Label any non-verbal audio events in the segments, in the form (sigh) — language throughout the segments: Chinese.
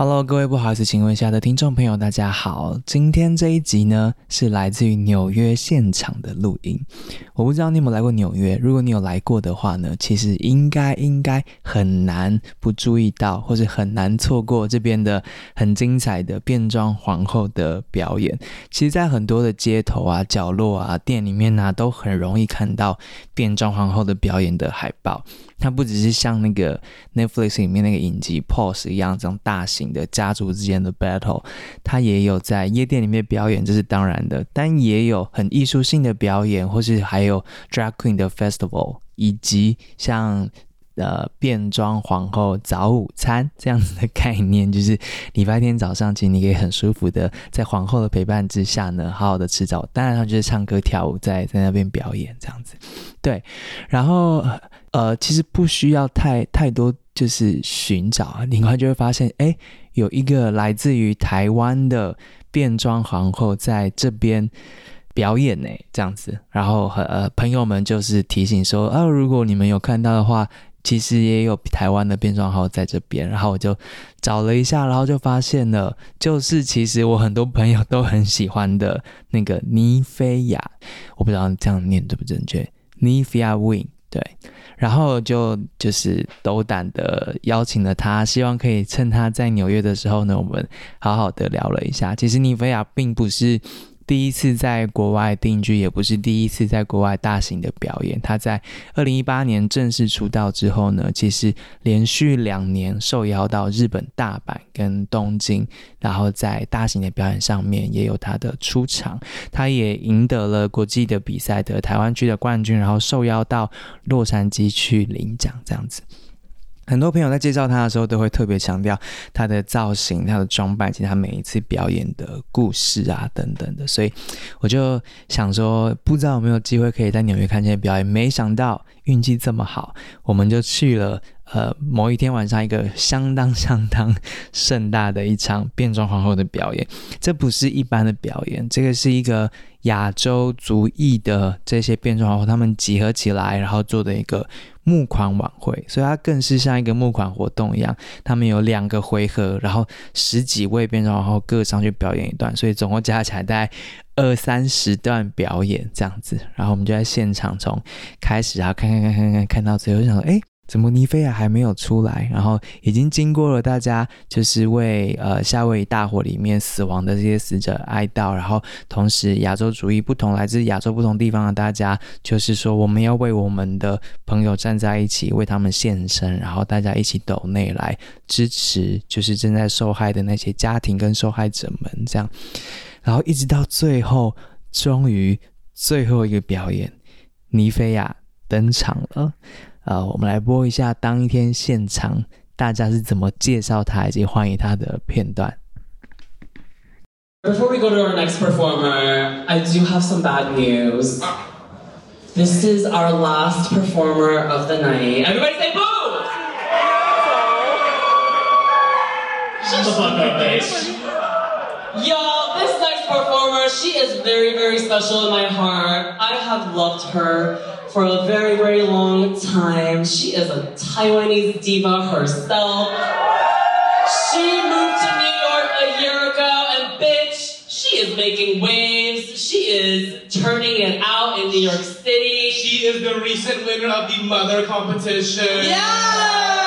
Hello，各位不好意思，请问一下的听众朋友，大家好。今天这一集呢，是来自于纽约现场的录音。我不知道你有没有来过纽约，如果你有来过的话呢，其实应该应该很难不注意到，或是很难错过这边的很精彩的变装皇后的表演。其实，在很多的街头啊、角落啊、店里面啊，都很容易看到变装皇后的表演的海报。它不只是像那个 Netflix 里面那个影集 Pose 一样这种大型的家族之间的 battle，它也有在夜店里面表演，这是当然的，但也有很艺术性的表演，或是还有 Drag Queen 的 Festival，以及像。呃变装皇后早午餐这样子的概念，就是礼拜天早上，其实你可以很舒服的在皇后的陪伴之下呢，好好的吃早，当然他就是唱歌跳舞，在在那边表演这样子。对，然后呃，其实不需要太太多，就是寻找，很快就会发现，哎，有一个来自于台湾的变装皇后在这边表演呢，这样子。然后和呃朋友们就是提醒说，啊，如果你们有看到的话。其实也有台湾的变装皇后在这边，然后我就找了一下，然后就发现了，就是其实我很多朋友都很喜欢的那个妮菲亚，我不知道这样念对不正确尼菲亚 Win 对，然后就就是斗胆的邀请了他，希望可以趁他在纽约的时候呢，我们好好的聊了一下。其实尼菲亚并不是。第一次在国外定居，也不是第一次在国外大型的表演。他在二零一八年正式出道之后呢，其实连续两年受邀到日本大阪跟东京，然后在大型的表演上面也有他的出场。他也赢得了国际的比赛的台湾区的冠军，然后受邀到洛杉矶去领奖，这样子。很多朋友在介绍他的时候，都会特别强调他的造型、他的装扮，以及他每一次表演的故事啊等等的。所以我就想说，不知道有没有机会可以在纽约看这些表演。没想到运气这么好，我们就去了。呃，某一天晚上，一个相当相当盛大的一场变装皇后的表演，这不是一般的表演，这个是一个亚洲族裔的这些变装皇后他们集合起来，然后做的一个募款晚会，所以它更是像一个募款活动一样。他们有两个回合，然后十几位变装皇后各上去表演一段，所以总共加起来大概二三十段表演这样子。然后我们就在现场从开始啊，看看看看看看到最后，就想说，哎。怎么尼菲亚还没有出来？然后已经经过了大家就是为呃夏威夷大火里面死亡的这些死者哀悼，然后同时亚洲主义不同来自亚洲不同地方的大家，就是说我们要为我们的朋友站在一起，为他们献身，然后大家一起抖内来支持，就是正在受害的那些家庭跟受害者们这样，然后一直到最后，终于最后一个表演，尼菲亚登场了。呃，我们来播一下当天现场大家是怎么介绍他以及欢迎他的片段。Before we go to our next performer, I do have some bad news. This is our last performer of the night. Everybody say boo! Shut the fuck up, bitch. Y'all, this next performer, she is very, very special in my heart. I have loved her for a very, very long time. She is a Taiwanese diva herself. She moved to New York a year ago, and bitch, she is making waves. She is turning it out in New York City. She is the recent winner of the Mother competition. Yeah!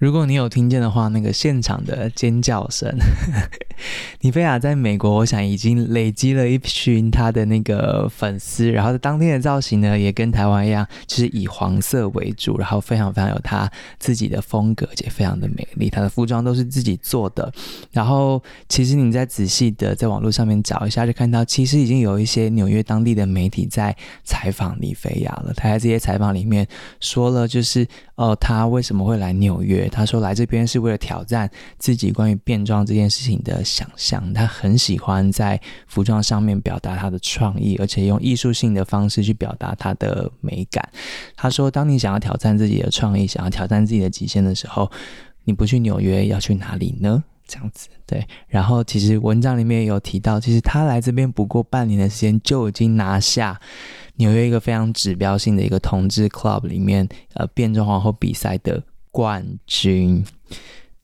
如果你有听见的话，那个现场的尖叫声，尼菲亚在美国，我想已经累积了一群他的那个粉丝。然后当天的造型呢，也跟台湾一样，就是以黄色为主，然后非常非常有他自己的风格，也非常的美丽。他的服装都是自己做的。然后其实你再仔细的在网络上面找一下，就看到其实已经有一些纽约当地的媒体在采访尼菲亚了。他在这些采访里面说了，就是哦，他为什么会来纽约？他说来这边是为了挑战自己关于变装这件事情的想象。他很喜欢在服装上面表达他的创意，而且用艺术性的方式去表达他的美感。他说，当你想要挑战自己的创意，想要挑战自己的极限的时候，你不去纽约，要去哪里呢？这样子，对。然后其实文章里面也有提到，其实他来这边不过半年的时间，就已经拿下纽约一个非常指标性的一个同志 club 里面呃变装皇后比赛的冠军。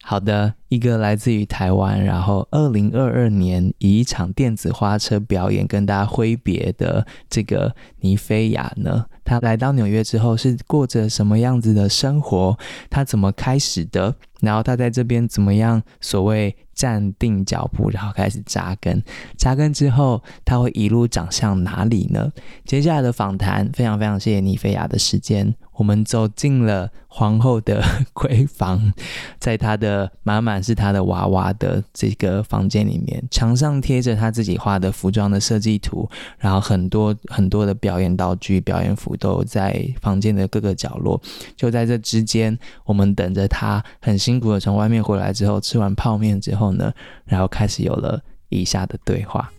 好的，一个来自于台湾，然后二零二二年以一场电子花车表演跟大家挥别的这个尼菲亚呢，他来到纽约之后是过着什么样子的生活？他怎么开始的？然后他在这边怎么样？所谓站定脚步，然后开始扎根。扎根之后，他会一路长向哪里呢？接下来的访谈，非常非常谢谢尼菲亚的时间。我们走进了皇后的 (laughs) 闺房，(laughs) 在她的满满是她的娃娃的这个房间里面，墙上贴着她自己画的服装的设计图，然后很多很多的表演道具、表演服都在房间的各个角落。就在这之间，我们等着她很辛苦的从外面回来之后，吃完泡面之后呢，然后开始有了以下的对话。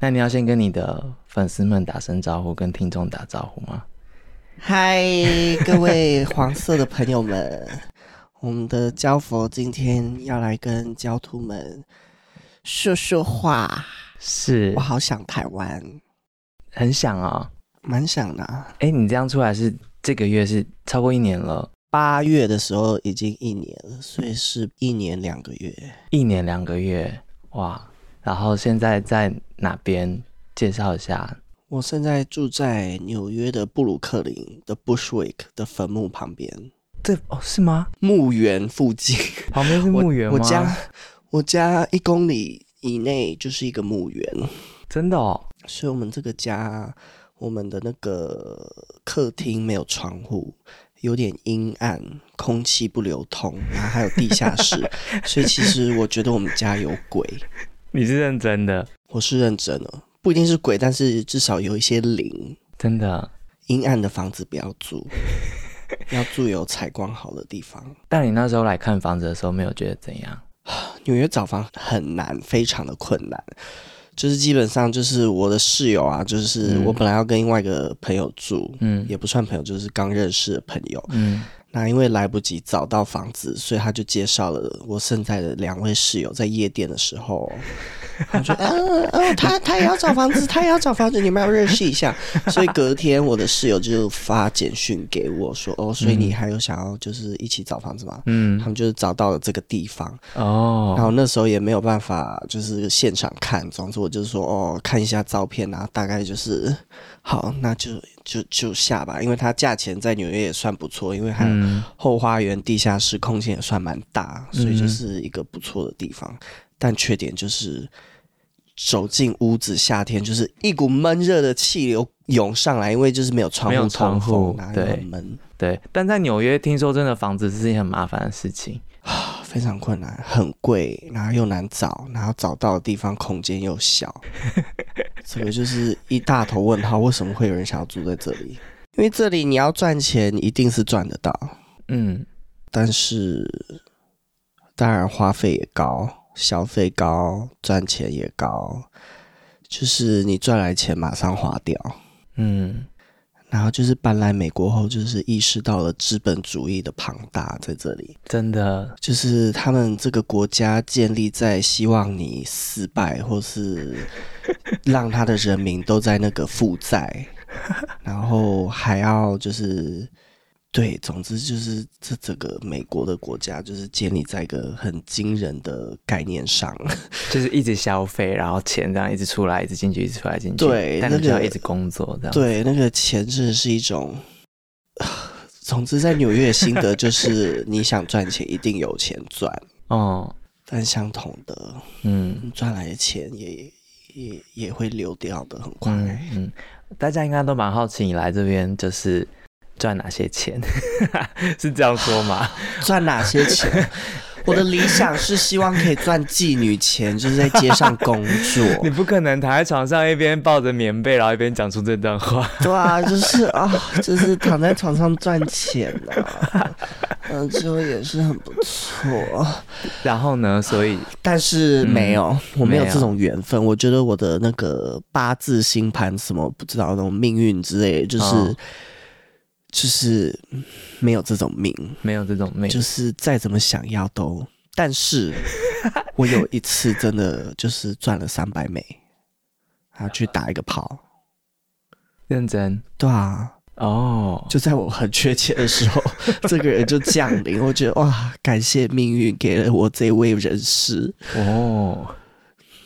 那你要先跟你的粉丝们打声招呼，跟听众打招呼吗？嗨，各位黄色的朋友们，(laughs) 我们的焦佛今天要来跟焦徒们说说话。是，我好想台湾，很想啊、哦，蛮想的。哎，你这样出来是这个月是超过一年了，八月的时候已经一年了，所以是一年两个月，一年两个月，哇！然后现在在哪边？介绍一下。我现在住在纽约的布鲁克林的 Bushwick 的坟墓旁边。这哦，是吗？墓园附近，旁边是墓园吗？我，我家我家一公里以内就是一个墓园。真的哦。所以我们这个家，我们的那个客厅没有窗户，有点阴暗，空气不流通，然后还有地下室，(laughs) 所以其实我觉得我们家有鬼。你是认真的？我是认真的，不一定是鬼，但是至少有一些灵。真的，阴暗的房子不要住，(laughs) 要住有采光好的地方。但你那时候来看房子的时候，没有觉得怎样？(sighs) 纽约找房很难，非常的困难。就是基本上就是我的室友啊，就是我本来要跟另外一个朋友住，嗯，也不算朋友，就是刚认识的朋友，嗯。那因为来不及找到房子，所以他就介绍了我现在的两位室友，在夜店的时候，他说：“嗯、啊、嗯，他他也要找房子，他也要找房子，你们要认识一下。(laughs) ”所以隔天我的室友就发简讯给我说：“哦，所以你还有想要就是一起找房子吗？”嗯，他们就是找到了这个地方哦，然后那时候也没有办法就是现场看，总之我就是说哦，看一下照片啊，大概就是好，那就。就就下吧，因为它价钱在纽约也算不错，因为还有后花园、地下室，空间也算蛮大，所以就是一个不错的地方。嗯、但缺点就是走进屋子，夏天就是一股闷热的气流涌上来，因为就是没有窗户，没有窗户，哪有门？对，但在纽约听说真的房子是一件很麻烦的事情。非常困难，很贵，然后又难找，然后找到的地方空间又小，(laughs) 这个就是一大头问号。为什么会有人想要住在这里？因为这里你要赚钱，一定是赚得到，嗯，但是当然花费也高，消费高，赚钱也高，就是你赚来钱马上花掉，嗯。然后就是搬来美国后，就是意识到了资本主义的庞大在这里。真的，就是他们这个国家建立在希望你失败，或是让他的人民都在那个负债，然后还要就是对，总之就是这整个美国的国家就是建立在一个很惊人的概念上，(laughs) 就是一直消费，然后钱这样一直出来，一直进去，一直出来进去。对，但你就要一直工作这样。对，那个钱真的是一种。(laughs) 总之，在纽约的心得就是，你想赚钱，一定有钱赚 (laughs) 哦。但相同的，嗯，赚来的钱也也也会流掉的很快。嗯，嗯，大家应该都蛮好奇，你来这边就是。赚哪些钱？(laughs) 是这样说吗？(laughs) 赚哪些钱？我的理想是希望可以赚妓女钱，(laughs) 就是在街上工作。你不可能躺在床上一边抱着棉被，然后一边讲出这段话。对啊，就是啊，就是躺在床上赚钱啊，嗯，就也是很不错。然后呢？所以，但是没有，嗯、我没有这种缘分。我觉得我的那个八字星盘什么不知道那种命运之类的，就是。哦就是没有这种命，没有这种命，就是再怎么想要都。但是，(laughs) 我有一次真的就是赚了三百美，然后去打一个炮，认真。对啊，哦，就在我很缺钱的时候，(laughs) 这个人就降临。我觉得哇，感谢命运给了我这位人士哦。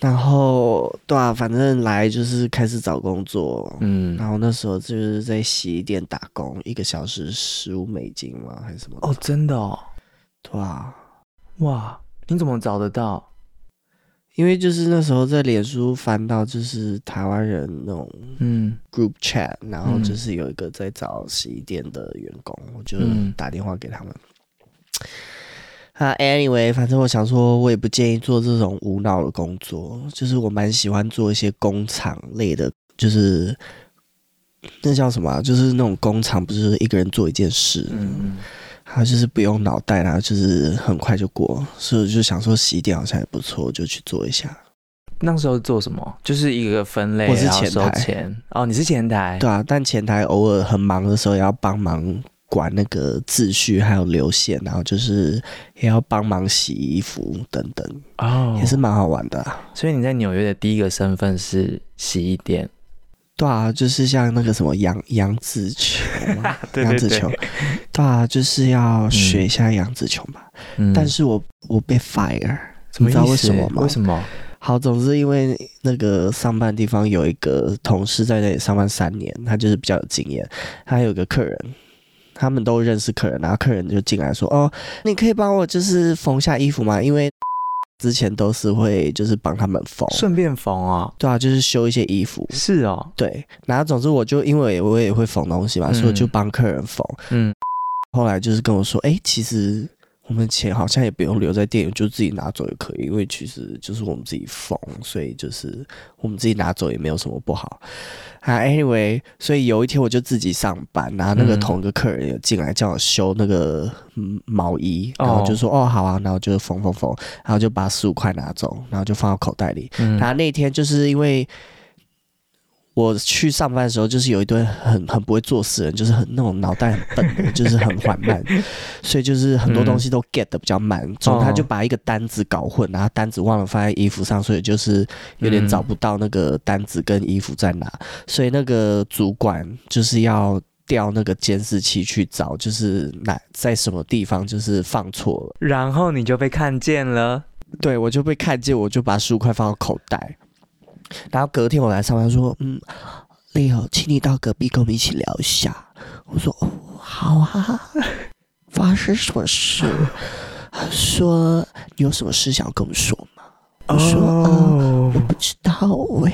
然后对啊，反正来就是开始找工作，嗯，然后那时候就是在洗衣店打工，一个小时十五美金嘛，还是什么？哦，真的哦，对啊，哇，你怎么找得到？因为就是那时候在脸书翻到就是台湾人那种嗯。group chat，然后就是有一个在找洗衣店的员工，嗯、我就打电话给他们。啊，anyway，反正我想说，我也不建议做这种无脑的工作。就是我蛮喜欢做一些工厂类的，就是那叫什么啊？就是那种工厂，不是一个人做一件事，嗯嗯，他就是不用脑袋，然后就是很快就过。所以我就想说，洗衣店好像也不错，就去做一下。那时候做什么？就是一个分类，我是前台哦，你是前台，对啊，但前台偶尔很忙的时候也要帮忙。管那个秩序，还有流线，然后就是也要帮忙洗衣服等等，哦，也是蛮好玩的啊。所以你在纽约的第一个身份是洗衣店，对啊，就是像那个什么杨杨紫琼，杨紫 (laughs) 琼，对啊，就是要学一下杨紫琼吧。嗯，但是我我被 fire，什么知道为什么吗？为什么？好，总之因为那个上班地方有一个同事在那里上班三年，他就是比较有经验，他还有个客人。他们都认识客人，然后客人就进来说：“哦，你可以帮我就是缝下衣服吗？因为之前都是会就是帮他们缝，顺便缝啊，对啊，就是修一些衣服。是哦，对。然后总之我就因为我也会缝东西嘛，嗯、所以我就帮客人缝。嗯，后来就是跟我说：哎，其实。”我们钱好像也不用留在店里，就自己拿走也可以，因为其实就是我们自己缝，所以就是我们自己拿走也没有什么不好。啊，anyway，所以有一天我就自己上班，然后那个同一个客人也进来叫我修那个毛衣，然后就说哦，哦好啊，然后就缝缝缝，然后就把十五块拿走，然后就放到口袋里。嗯、然后那天就是因为。我去上班的时候，就是有一堆很很不会做事的人，就是很那种脑袋很笨，就是很缓慢，(laughs) 所以就是很多东西都 get 的比较慢。总之他就把一个单子搞混，然后单子忘了放在衣服上，所以就是有点找不到那个单子跟衣服在哪。所以那个主管就是要调那个监视器去找，就是哪在什么地方就是放错了。然后你就被看见了，对，我就被看见，我就把十五块放到口袋。然后隔天我来上班，说：“嗯，Leo，请你到隔壁跟我们一起聊一下。”我说：“哦，好啊，发生什么事？”他说：“你有什么事想要跟我们说吗？”我说：“哦，哦，我不知道喂。”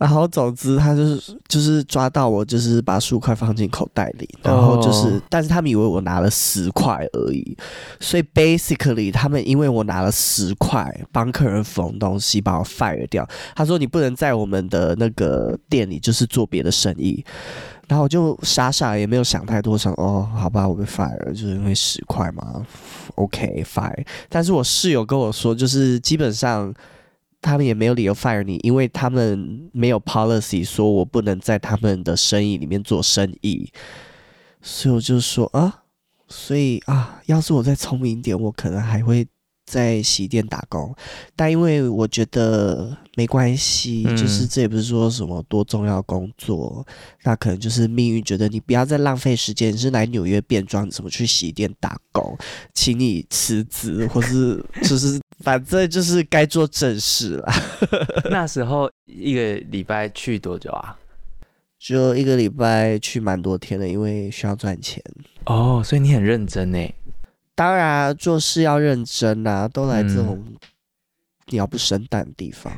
然后总之，他就是就是抓到我，就是把十五块放进口袋里，然后就是，oh. 但是他们以为我拿了十块而已，所以 basically 他们因为我拿了十块帮客人缝东西，把我 fire 掉。他说你不能在我们的那个店里就是做别的生意，然后我就傻傻也没有想太多，想哦，好吧，我被 fire 了，就是因为十块嘛，OK fire。但是我室友跟我说，就是基本上。他们也没有理由 fire 你，因为他们没有 policy 说我不能在他们的生意里面做生意，所以我就说啊，所以啊，要是我再聪明一点，我可能还会在洗衣店打工，但因为我觉得没关系，嗯、就是这也不是说什么多重要工作，那可能就是命运觉得你不要再浪费时间，你是来纽约变装，你怎么去洗衣店打工，请你辞职，或是就是反正就是该做正事了。(laughs) 那时候一个礼拜去多久啊？就一个礼拜去蛮多天的，因为需要赚钱。哦，所以你很认真呢。当然，做事要认真啊！都来这种鸟不生蛋的地方。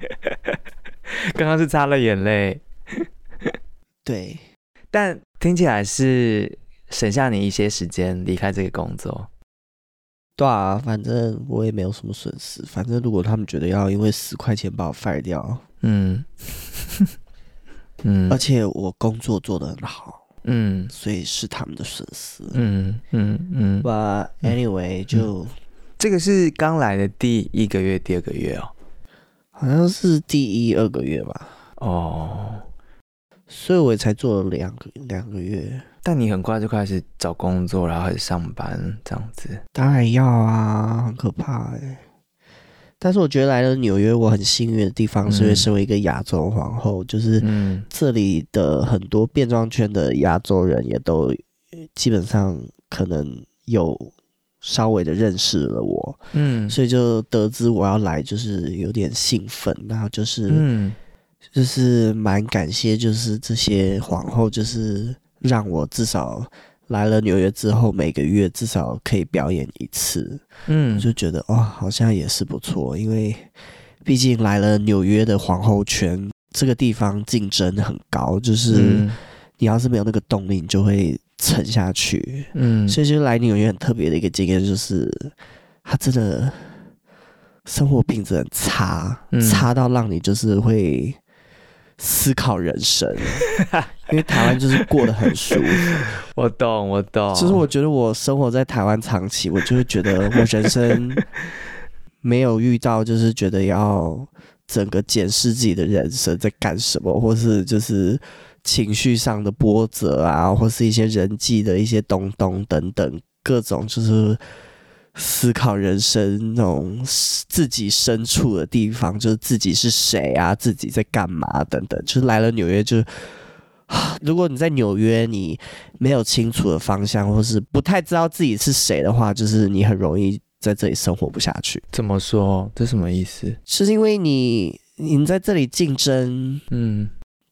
(laughs) 刚刚是擦了眼泪。对，但听起来是省下你一些时间离开这个工作。对啊，反正我也没有什么损失。反正如果他们觉得要因为十块钱把我 fire 掉，嗯 (laughs) 嗯，而且我工作做得很好。嗯，所以是他们的损失。嗯嗯嗯。But anyway，就、嗯、这个是刚来的第一个月、第二个月哦，好像是第一二个月吧。哦，所以我才做了两个两个月。但你很快就开始找工作，然后开始上班这样子。当然要啊，很可怕哎。但是我觉得来了纽约，我很幸运的地方是因为身为一个亚洲皇后，嗯、就是这里的很多变装圈的亚洲人也都基本上可能有稍微的认识了我，嗯，所以就得知我要来，就是有点兴奋，然后就是，嗯，就是蛮感谢，就是这些皇后，就是让我至少。来了纽约之后，每个月至少可以表演一次，嗯，就觉得哦，好像也是不错。因为毕竟来了纽约的皇后圈，这个地方竞争很高，就是你要是没有那个动力，你就会沉下去。嗯，所以就来纽约很特别的一个经验，就是他真的生活品质很差，嗯，差到让你就是会。思考人生，(laughs) 因为台湾就是过得很舒服。(laughs) 我懂，我懂。其实我觉得我生活在台湾长期，我就会觉得我人生没有遇到，就是觉得要整个检视自己的人生在干什么，或是就是情绪上的波折啊，或是一些人际的一些东东等等各种就是。思考人生那种自己身处的地方，就是自己是谁啊，自己在干嘛等等。就是来了纽约就，就 (sighs) 如果你在纽约你没有清楚的方向，或是不太知道自己是谁的话，就是你很容易在这里生活不下去。怎么说？这什么意思？是因为你你在这里竞争，嗯。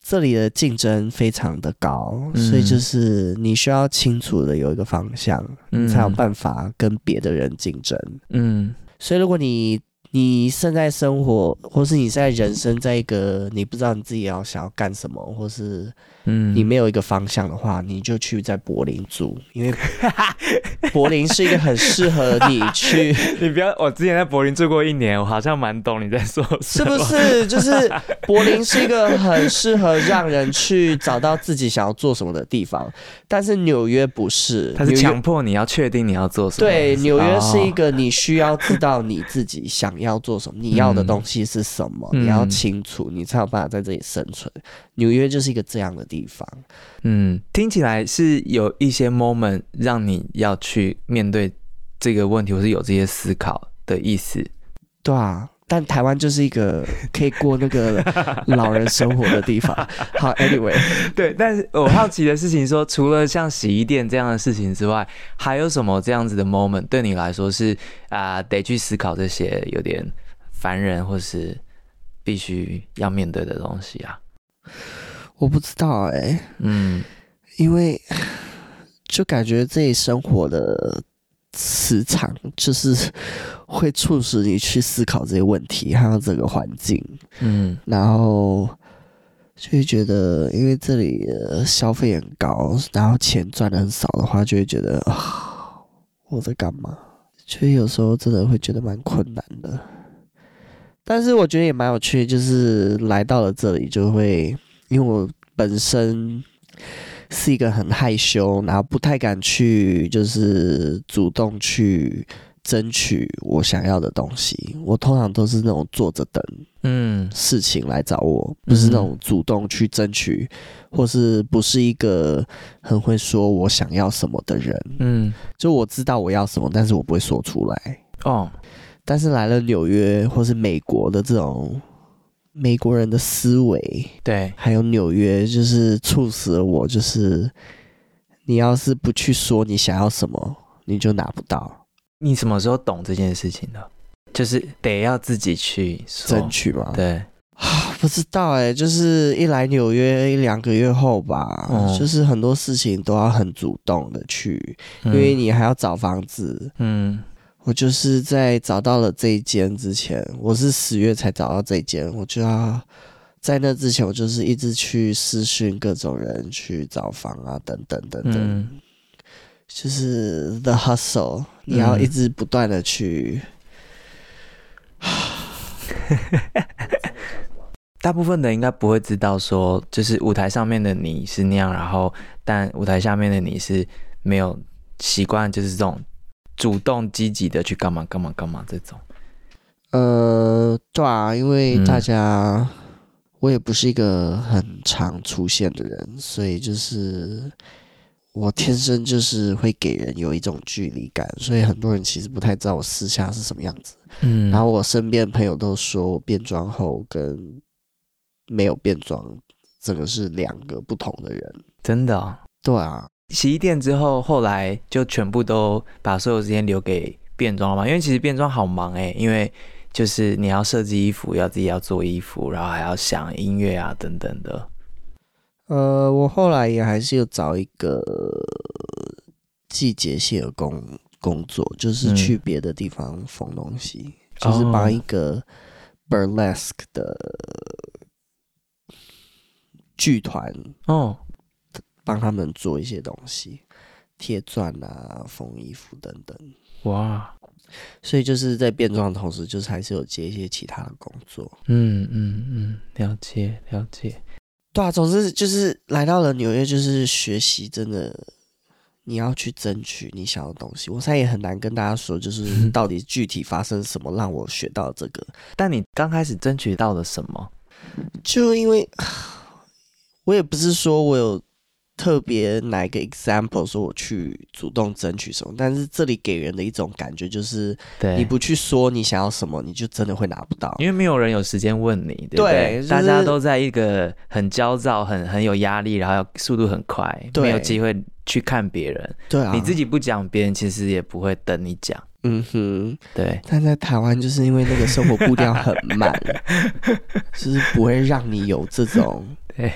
这里的竞争非常的高，嗯、所以就是你需要清楚的有一个方向，嗯、才有办法跟别的人竞争。嗯，所以如果你你现在生活，或是你现在人生在一个你不知道你自己要想要干什么，或是。嗯，你没有一个方向的话，你就去在柏林住，因为 (laughs) 柏林是一个很适合你去。(laughs) 你不要，我之前在柏林住过一年，我好像蛮懂你在说什么。是不是？就是 (laughs) 柏林是一个很适合让人去找到自己想要做什么的地方，但是纽约不是，它是强迫你要确定你要做什么。对，纽约是一个你需要知道你自己想要做什么，你要的东西是什么，嗯、你要清楚，你才有办法在这里生存。纽约就是一个这样的地方，嗯，听起来是有一些 moment 让你要去面对这个问题，或是有这些思考的意思。对啊，但台湾就是一个 (laughs) 可以过那个老人生活的地方。(laughs) 好，Anyway，对，但是我好奇的事情说，除了像洗衣店这样的事情之外，还有什么这样子的 moment 对你来说是啊、呃，得去思考这些有点烦人或是必须要面对的东西啊？我不知道哎、欸，嗯，因为就感觉自己生活的磁场就是会促使你去思考这些问题，还有这个环境，嗯，然后就会觉得，因为这里的消费很高，然后钱赚的很少的话，就会觉得啊，我在干嘛？所以有时候真的会觉得蛮困难的。但是我觉得也蛮有趣，就是来到了这里，就会因为我本身是一个很害羞，然后不太敢去，就是主动去争取我想要的东西。我通常都是那种坐着等，嗯，事情来找我，不是那种主动去争取，或是不是一个很会说我想要什么的人。嗯，就我知道我要什么，但是我不会说出来。哦，但是来了纽约或是美国的这种美国人的思维，对，还有纽约，就是促使了我，就是你要是不去说你想要什么，你就拿不到。你什么时候懂这件事情的？就是得要自己去争取嘛。对。不知道哎、欸，就是一来纽约一两个月后吧，嗯、就是很多事情都要很主动的去，嗯、因为你还要找房子。嗯，我就是在找到了这一间之前，我是十月才找到这一间，我就要在那之前，我就是一直去私讯各种人去找房啊，等等等等，嗯、就是 the hustle，你要一直不断的去。(laughs) 嗯大部分的应该不会知道，说就是舞台上面的你是那样，然后但舞台下面的你是没有习惯，就是这种主动积极的去干嘛干嘛干嘛这种。呃，对啊，因为大家，嗯、我也不是一个很常出现的人，所以就是我天生就是会给人有一种距离感，所以很多人其实不太知道我私下是什么样子。嗯，然后我身边朋友都说我变装后跟。没有变装，整个是两个不同的人，真的哦？对啊，洗衣店之后，后来就全部都把所有时间留给变装了嘛？因为其实变装好忙哎，因为就是你要设计衣服，要自己要做衣服，然后还要想音乐啊等等的。呃，我后来也还是有找一个季节性的工工作，就是去别的地方缝东西，嗯、就是帮一个 burlesque 的。剧团哦，帮他们做一些东西，贴钻啊、缝衣服等等。哇，所以就是在变装的同时，就是还是有接一些其他的工作。嗯嗯嗯，了解了解。对啊，总之就是来到了纽约，就是学习，真的你要去争取你想要的东西。我现在也很难跟大家说，就是 (laughs) 到底具体发生什么让我学到这个。但你刚开始争取到了什么？就因为。我也不是说我有特别哪一个 example 说我去主动争取什么，但是这里给人的一种感觉就是，你不去说你想要什么，你就真的会拿不到，因为没有人有时间问你，对不对？就是、大家都在一个很焦躁、很很有压力，然后速度很快，对没有机会去看别人。对啊，你自己不讲，别人其实也不会等你讲。嗯哼，对。但在台湾，就是因为那个生活步调很慢，(laughs) 就是不会让你有这种对。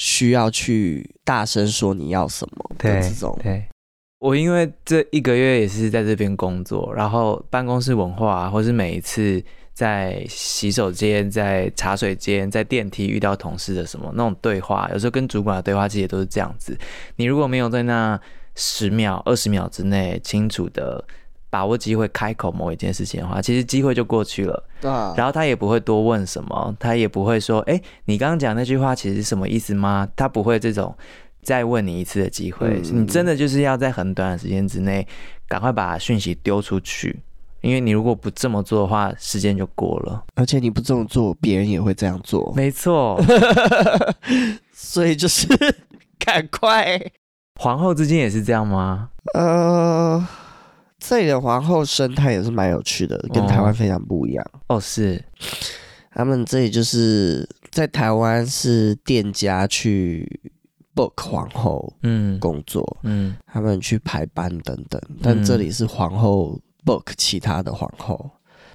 需要去大声说你要什么的这种。对，对，我因为这一个月也是在这边工作，然后办公室文化，或是每一次在洗手间、在茶水间、在电梯遇到同事的什么那种对话，有时候跟主管的对话其实也都是这样子。你如果没有在那十秒、二十秒之内清楚的。把握机会开口某一件事情的话，其实机会就过去了。对啊。然后他也不会多问什么，他也不会说：“哎，你刚刚讲那句话其实是什么意思吗？”他不会这种再问你一次的机会。嗯、你真的就是要在很短的时间之内赶快把讯息丢出去，因为你如果不这么做的话，时间就过了。而且你不这么做，别人也会这样做。没错。(laughs) 所以就是 (laughs) 赶快。皇后之间也是这样吗？呃。这里的皇后生态也是蛮有趣的，跟台湾非常不一样哦。哦，是，他们这里就是在台湾是店家去 book 皇后，嗯，工作，嗯，他们去排班等等，但这里是皇后 book 其他的皇后，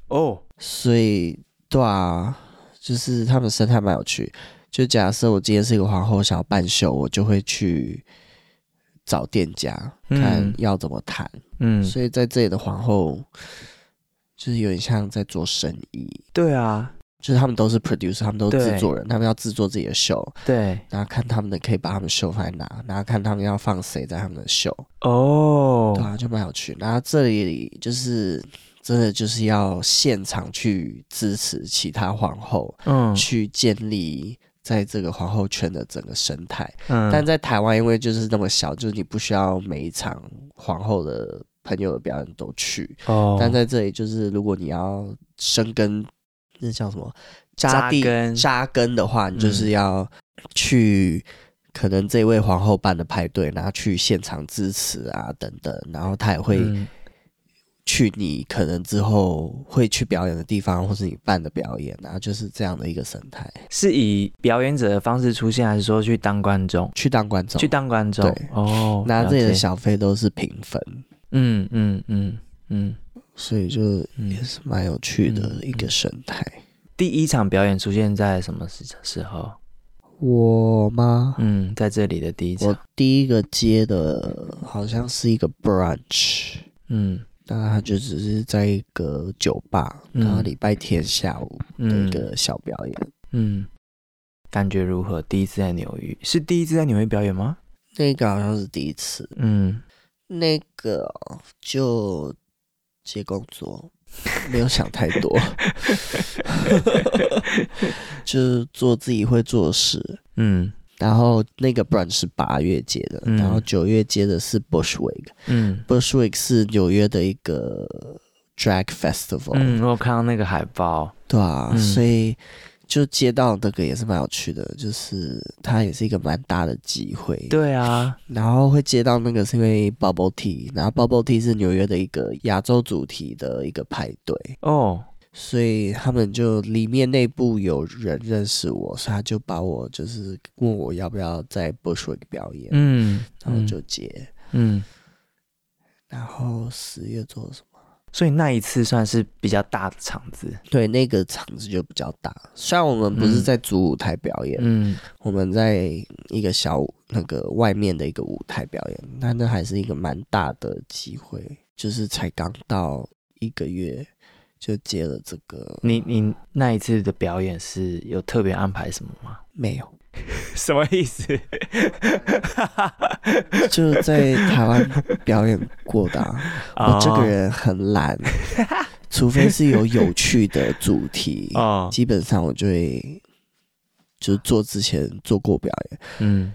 哦，所以对啊，就是他们生态蛮有趣。就假设我今天是一个皇后，想要办秀，我就会去。找店家看要怎么谈，嗯，所以在这里的皇后就是有点像在做生意，对啊，就是他们都是 producer，他们都是制作人，他们要制作自己的秀，对，然后看他们的可以把他们秀放在哪，然后看他们要放谁在他们的秀，哦，对啊，就蛮有趣。然后这里就是真的就是要现场去支持其他皇后，嗯，去建立。在这个皇后圈的整个生态，嗯，但在台湾因为就是那么小，就是你不需要每一场皇后的朋友的表演都去，哦，但在这里就是如果你要生根，那叫什么？扎地根扎根的话，你就是要去可能这位皇后办的派对，然后去现场支持啊等等，然后他也会去你可能之后会去表演的地方，或是你办的表演啊，就是这样的一个生态。是以表演者的方式出现，还是说去当观众？去当观众，去当观众。对，哦，拿自己的小费都是平分。嗯嗯嗯嗯，所以就也是蛮有趣的一个生态。嗯嗯嗯。第一场表演出现在什么时时候？我吗？嗯，在这里的第一场，我第一个接的好像是一个 brunch。嗯。那他就只是在一个酒吧，然后礼拜天下午的一个小表演。嗯，嗯，感觉如何？第一次在纽约，是第一次在纽约表演吗？那个好像是第一次。嗯，那个就接工作，没有想太多，(laughs) (laughs) 就是做自己会做的事。嗯。然后那个 brunch 是八月接的，嗯、然后九月接的是 Bushwick。嗯，Bushwick 是纽约的一个 drag festival。嗯，我看到那个海报，对啊，嗯、所以就接到那个也是蛮有趣的，就是它也是一个蛮大的机会。对啊，然后会接到那个是因为 Bubble Tea，然后 Bubble Tea 是纽约的一个亚洲主题的一个派对。哦。所以他们就里面内部有人认识我，所以他就把我就是问我要不要在 Bushwick 表演，嗯，然后就接，嗯，然后十月做什么？所以那一次算是比较大的场子，对，那个场子就比较大。虽然我们不是在主舞台表演，嗯，我们在一个小那个外面的一个舞台表演，但那还是一个蛮大的机会，就是才刚到一个月。就接了这个，你你那一次的表演是有特别安排什么吗？没有，(laughs) 什么意思？(laughs) 就在台湾表演过的、啊。Oh. 我这个人很懒，除非是有有趣的主题，oh. (laughs) 基本上我就会就是做之前做过表演。嗯，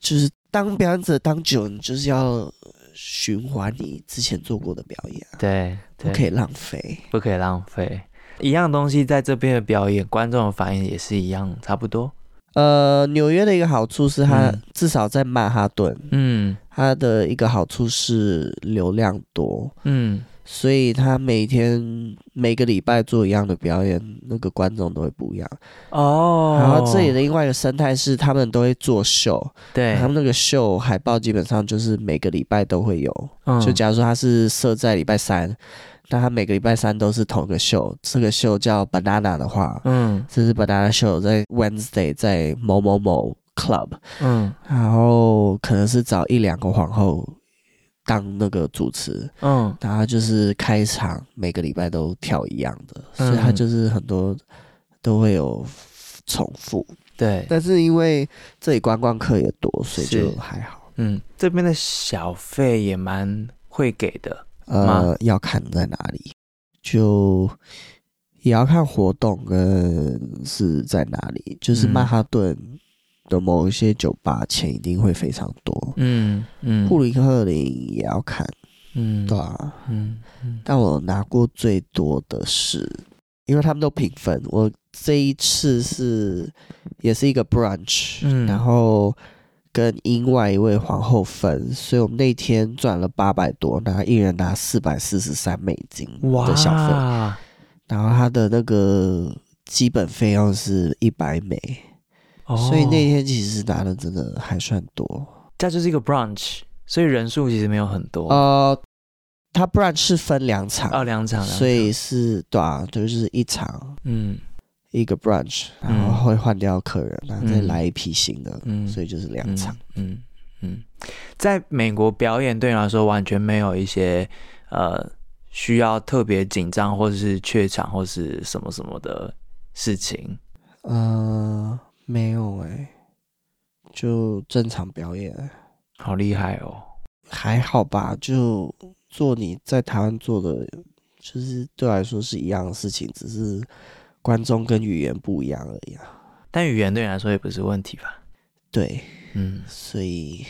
就是当表演者当久，你就是要。循环你之前做过的表演，对，对，不可以浪费，不可以浪费。一样东西在这边的表演，观众的反应也是一样，差不多。呃，纽约的一个好处是它，嗯、至少在曼哈顿，嗯，它的一个好处是流量多，嗯。所以他每天每个礼拜做一样的表演，那个观众都会不一样哦。然后这里的另外一个生态是，他们都会做秀，对，他们那个秀海报基本上就是每个礼拜都会有。嗯、就假如说他是设在礼拜三，但他每个礼拜三都是同一个秀。这个秀叫 Banana 的话，嗯，这是 Banana 秀在 Wednesday 在某某某 club，嗯，然后可能是找一两个皇后。当那个主持，嗯，然后就是开场，每个礼拜都跳一样的，嗯、所以他就是很多都会有重复，对。但是因为这里观光客也多，所以就还好。嗯，这边的小费也蛮会给的，呃，要看在哪里，就也要看活动跟是在哪里，就是曼哈顿。的某一些酒吧钱一定会非常多，嗯嗯，布鲁克林也要看，嗯，对啊，嗯嗯，但我拿过最多的是，因为他们都平分，我这一次是也是一个 brunch，嗯，然后跟另外一位皇后分，所以我们那天赚了八百多，拿一人拿四百四十三美金的小费，哇然后他的那个基本费用是一百美。所以那天其实拿的真的还算多，这就是一个 brunch，所以人数其实没有很多。呃，他 brunch 是分两场，哦，两场，所以是对啊，就是一场，嗯，一个 brunch，然后会换掉客人，然后再来一批新的，嗯，所以就是两场，嗯嗯，在美国表演对你来说完全没有一些呃需要特别紧张或者是怯场或是什么什么的事情，嗯。没有哎、欸，就正常表演，好厉害哦！还好吧，就做你在台湾做的，就是对我来说是一样的事情，只是观众跟语言不一样而已啊。但语言对你来说也不是问题吧？对，嗯，所以，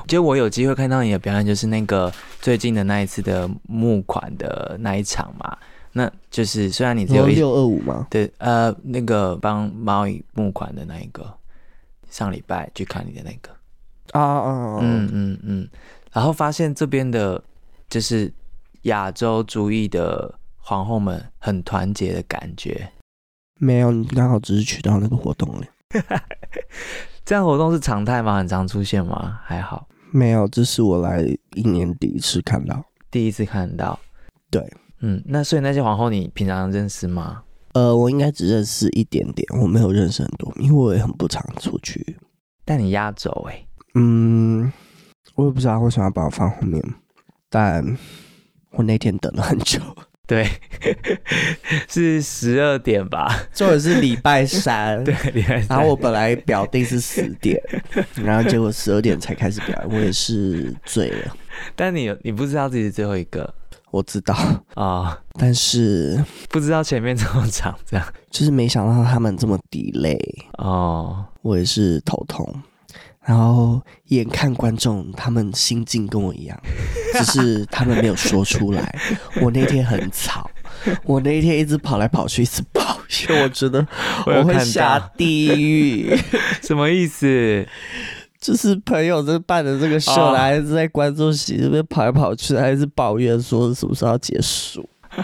我觉得我有机会看到你的表演，就是那个最近的那一次的募款的那一场嘛。那就是虽然你只有六二五吗？对，呃，那个帮猫募款的那一个，上礼拜去看你的那个，啊啊，嗯嗯嗯，然后发现这边的就是亚洲主义的皇后们很团结的感觉。没有，你刚好只是去到那个活动了。(laughs) 这样活动是常态吗？很常出现吗？还好。没有，这是我来一年第一次看到，第一次看到。对，嗯，那所以那些皇后你平常认识吗？呃，我应该只认识一点点，我没有认识很多，因为我也很不常出去。但你压轴哎，嗯，我也不知道为什么要把我放后面，但我那天等了很久。(laughs) 对，(laughs) 是十二点吧？做的是礼拜三，(laughs) 对，礼拜三。然后我本来表定是十点，然后结果十二点才开始表演，我也是醉了。但你你不知道自己是最后一个。我知道。啊，哦、但是不知道前面这么长，这样。就是没想到他们这么 delay 哦，我也是头痛，然后眼看观众他们心境跟我一样，(laughs) 只是他们没有说出来。我那天很吵，我那天一直跑来跑去，一直跑，因为我觉得我会下地狱。(laughs) 什么意思？就是朋友在办的这个秀，还是在观众席这边跑来跑去，还是抱怨说什么时候要结束？(laughs)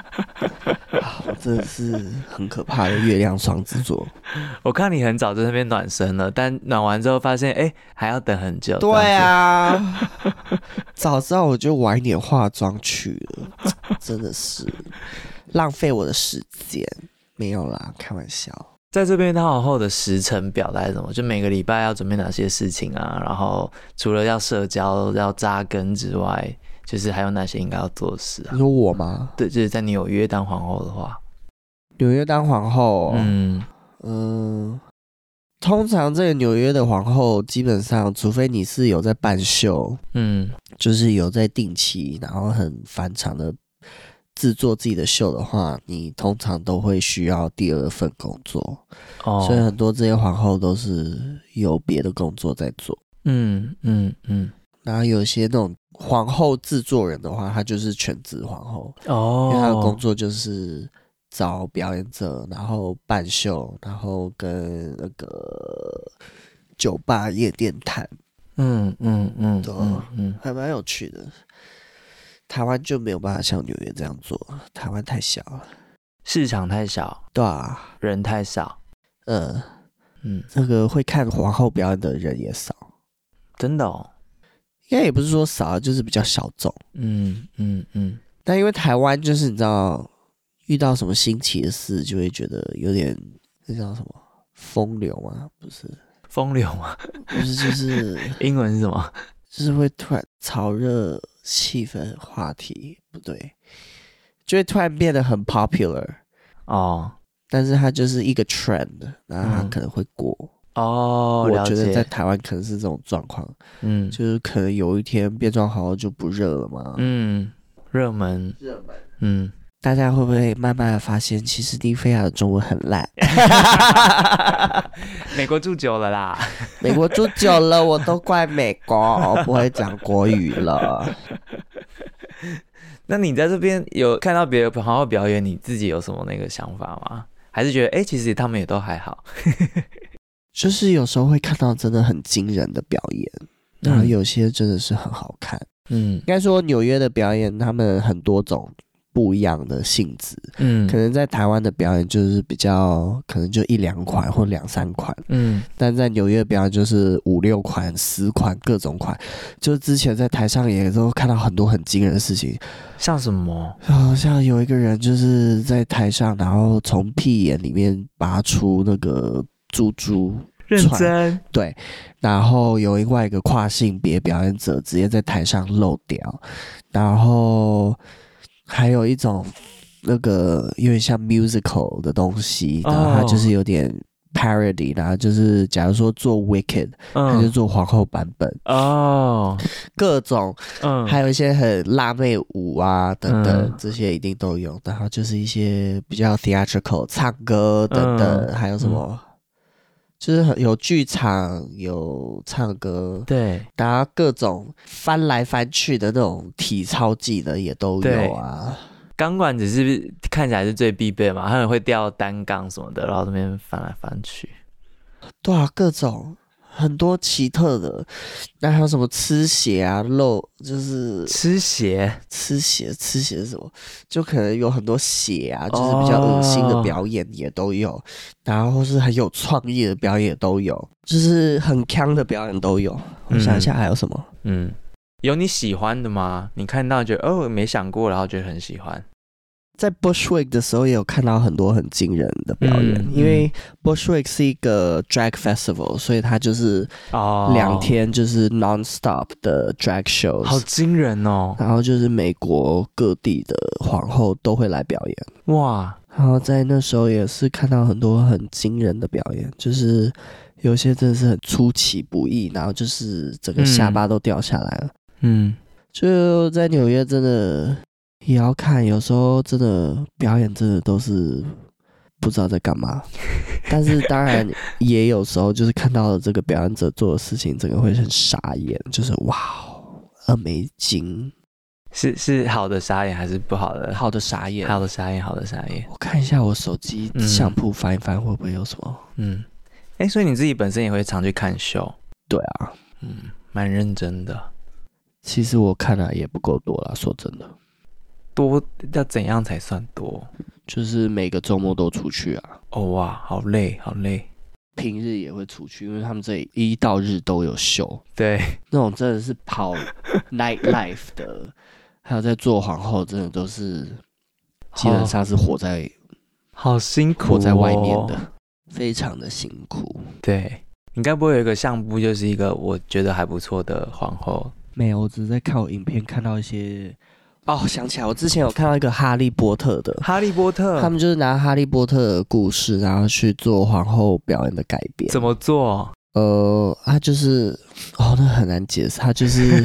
我真的是很可怕的月亮双子座。(laughs) 我看你很早在那边暖身了，但暖完之后发现，哎、欸，还要等很久。对啊，(laughs) 早知道我就晚一点化妆去了，真的是浪费我的时间。没有啦，开玩笑。在这边，他皇后的时程表达什么？就每个礼拜要准备哪些事情啊？然后除了要社交、要扎根之外，就是还有哪些应该要做的事啊？你说我吗？对，就是在纽约当皇后的话，纽约当皇后，嗯嗯，通常这个纽约的皇后，基本上，除非你是有在办秀，嗯，就是有在定期，然后很繁长的。制作自己的秀的话，你通常都会需要第二份工作，哦，所以很多这些皇后都是有别的工作在做。嗯嗯嗯，然后有些那种皇后制作人的话，她就是全职皇后哦，因为她的工作就是找表演者，然后办秀，然后跟那个酒吧夜店谈。嗯嗯嗯，对，嗯嗯，还蛮有趣的。台湾就没有办法像纽约这样做，台湾太小了，市场太小，对啊，人太少，嗯嗯，那个会看皇后表演的人也少，真的哦，应该也不是说少，就是比较小众，嗯嗯嗯。但因为台湾就是你知道，遇到什么新奇的事，就会觉得有点那叫什么风流吗？不是风流吗？不是，就是 (laughs) 英文是什么？就是会突然炒热。气氛话题不对，就会突然变得很 popular 哦，但是它就是一个 trend，然后它可能会过、嗯、哦。我觉得在台湾可能是这种状况，嗯，就是可能有一天变装好就不热了嘛，嗯，热门，热门，嗯，大家会不会慢慢的发现，其实利菲亚的中文很烂？(laughs) 美国住久了啦，(laughs) 美国住久了，我都怪美国，我不会讲国语了。(laughs) 那你在这边有看到别的朋友表演，你自己有什么那个想法吗？还是觉得哎、欸，其实他们也都还好？就是有时候会看到真的很惊人的表演，然后有些真的是很好看。嗯，应该说纽约的表演，他们很多种。不一样的性质，嗯，可能在台湾的表演就是比较可能就一两款或两三款，嗯，但在纽约表演就是五六款、十款各种款。就之前在台上也都看到很多很惊人的事情，像什么？好像有一个人就是在台上，然后从屁眼里面拔出那个珠珠，认真？对，然后有另外一个跨性别表演者直接在台上漏掉，然后。还有一种那个有点像 musical 的东西，然后它就是有点 parody，然后就是假如说做 Wicked，它就做皇后版本。哦，各种，嗯，还有一些很辣妹舞啊等等，这些一定都有。然后就是一些比较 theatrical 唱歌等等，还有什么，就是很有剧场有唱歌，对，然后各种翻来翻去的那种体操技的也都有啊。钢管只是看起来是最必备嘛，他们会吊单杠什么的，然后这边翻来翻去。对啊，各种很多奇特的，那还有什么吃血啊、肉就是吃血、吃血、吃血是什么？就可能有很多血啊，就是比较恶心的表演也都有，哦、然后是很有创意的表演都有，就是很锵的表演都有。我想一下还有什么？嗯，有你喜欢的吗？你看到觉得哦，没想过，然后觉得很喜欢。在 Bushwick 的时候，也有看到很多很惊人的表演。嗯、因为 Bushwick 是一个 drag festival，所以它就是两天就是 non-stop 的 drag shows，好惊人哦！然后就是美国各地的皇后都会来表演，哇！然后在那时候也是看到很多很惊人的表演，就是有些真的是很出其不意，然后就是整个下巴都掉下来了。嗯，就在纽约真的。也要看，有时候真的表演真的都是不知道在干嘛，(laughs) 但是当然也有时候就是看到了这个表演者做的事情，整个会很傻眼，就是哇，Amazing，是是好的傻眼还是不好的？好的傻眼，好的傻眼，好的傻眼。我看一下我手机相簿翻一翻，会不会有什么？嗯，哎、欸，所以你自己本身也会常去看秀？对啊，嗯，蛮认真的。其实我看了也不够多啦，说真的。多要怎样才算多？就是每个周末都出去啊！哦哇，好累，好累。平日也会出去，因为他们这里一到日都有秀。对，那种真的是跑 night life 的，(laughs) 还有在做皇后，真的都是基本上是活在好辛苦，活在外面的，非常的辛苦。对，你该不会有一个相簿，就是一个我觉得还不错的皇后？没有，我只是在看我影片，看到一些。哦，想起来，我之前有看到一个哈利波特的，哈利波特，他们就是拿哈利波特的故事，然后去做皇后表演的改编。怎么做？呃，他就是，哦，那很难解释，他就是，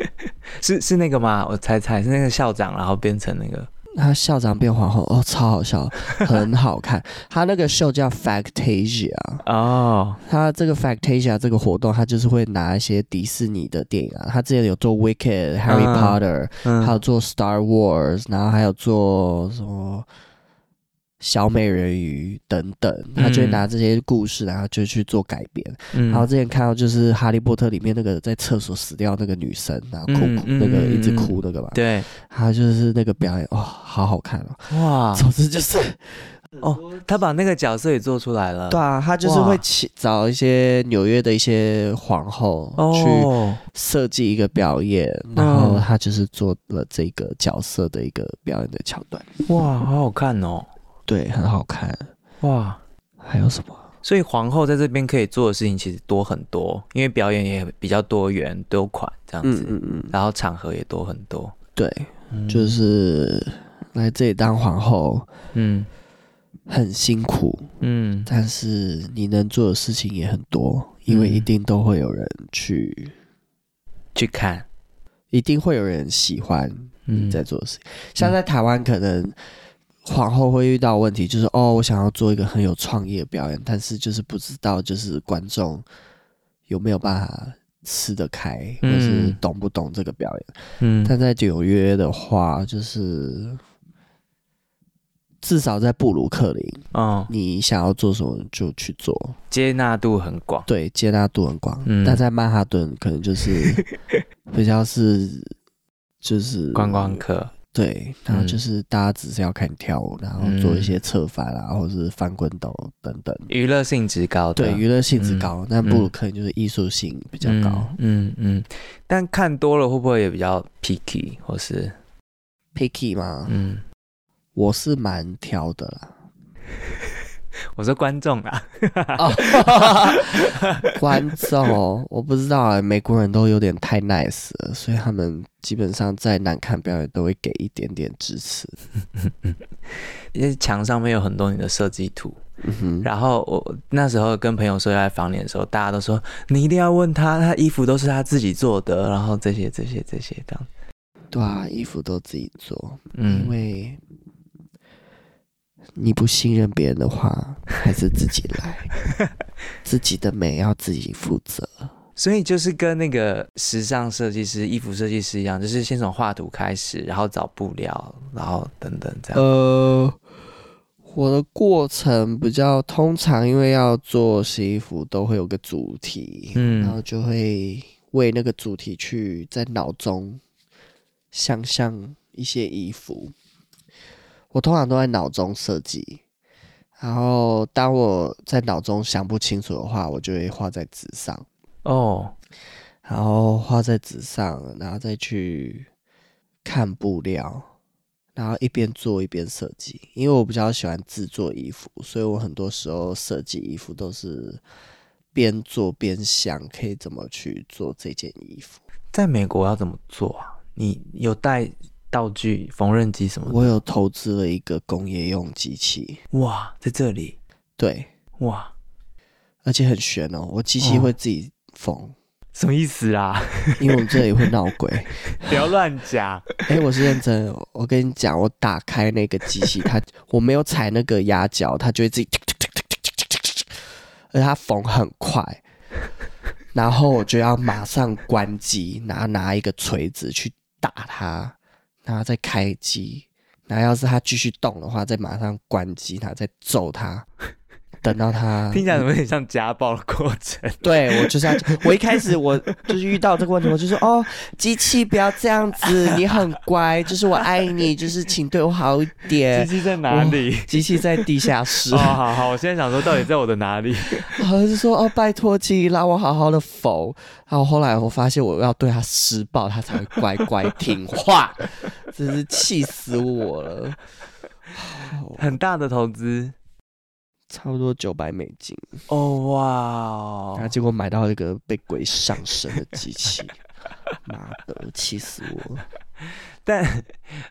(laughs) 是是那个吗？我猜猜是那个校长，然后变成那个。他校长变皇后哦，超好笑，(laughs) 很好看。他那个秀叫 Factasia 哦，他这个 Factasia 这个活动，他就是会拿一些迪士尼的电影啊，他之前有做 Wicked、Harry Potter，还有做 Star Wars，然后还有做什么？小美人鱼等等，他就会拿这些故事，然后就去做改编。嗯、然后之前看到就是《哈利波特》里面那个在厕所死掉那个女生，然后哭哭、嗯、那个一直哭那个吧。对，他就是那个表演，哇、哦，好好看哦！哇，总之就是哦，他把那个角色也做出来了。对啊，他就是会请找一些纽约的一些皇后去设计一个表演，哦、然后他就是做了这个角色的一个表演的桥段。哇，好好看哦！对，很好看哇！还有什么？所以皇后在这边可以做的事情其实多很多，因为表演也比较多元多款这样子，嗯嗯嗯，然后场合也多很多。对，嗯、就是来这里当皇后，嗯，很辛苦，嗯，但是你能做的事情也很多，因为一定都会有人去、嗯、去看，一定会有人喜欢你在做的事情。嗯、像在台湾可能。皇后会遇到问题，就是哦，我想要做一个很有创意的表演，但是就是不知道，就是观众有没有办法吃得开，或是懂不懂这个表演。嗯，但在纽约的话，就是至少在布鲁克林，哦，你想要做什么就去做，接纳度很广。对，接纳度很广。嗯，但在曼哈顿可能就是 (laughs) 比较是就是观光客。对，然后就是大家只是要看你跳舞，嗯、然后做一些侧翻啊，或者是翻滚斗等等，娱乐性质高的。对，娱乐性质高，那、嗯、布鲁克林就是艺术性比较高。嗯嗯，嗯，但看多了会不会也比较 picky，或是 picky 吗？嗯，我是蛮挑的啦。我说观众啊，哦、观众，我不知道啊，美国人都有点太 nice 了，所以他们基本上再难看表演都会给一点点支持。(laughs) 因为墙上面有很多你的设计图，嗯、然后我那时候跟朋友说要来访你的时候，大家都说你一定要问他，他衣服都是他自己做的，然后这些这些这些这样。对啊，衣服都自己做，嗯，因为。你不信任别人的话，还是自己来，(laughs) 自己的美要自己负责。所以就是跟那个时尚设计师、衣服设计师一样，就是先从画图开始，然后找布料，然后等等这样。呃，我的过程比较通常，因为要做新衣服，都会有个主题，嗯，然后就会为那个主题去在脑中想象一些衣服。我通常都在脑中设计，然后当我在脑中想不清楚的话，我就会画在纸上。哦，然后画在纸上，然后再去看布料。然后一边做一边设计，因为我比较喜欢制作衣服，所以我很多时候设计衣服都是边做边想可以怎么去做这件衣服。在美国要怎么做啊？你有带道具、缝纫机什么的？我有投资了一个工业用机器。哇，在这里？对，哇，而且很玄哦，我机器会自己缝。哦什么意思啊？因为我们这里会闹鬼，(laughs) 不要乱讲。(laughs) 哎、欸，我是认真，我跟你讲，我打开那个机器，(laughs) 它我没有踩那个压脚，它就会自己，而且它缝很快，然后我就要马上关机，然后拿一个锤子去打它，然后再开机，然后要是他继续动的话，再马上关机，然后再揍他。等到他听起来有点像家暴的过程。对，我就是要，我一开始我就是遇到这个问题，我就说哦，机器不要这样子，你很乖，就是我爱你，(laughs) 就是请对我好一点。机器在哪里？机器在地下室。哦，好好，我现在想说到底在我的哪里？(laughs) 然后就说哦，拜托，请让我好好的否。然后后来我发现我要对他施暴，他才会乖乖听话，(laughs) 真是气死我了。很大的投资。差不多九百美金哦，哇！然后结果买到一个被鬼上身的机器，(laughs) 妈的，气死我！但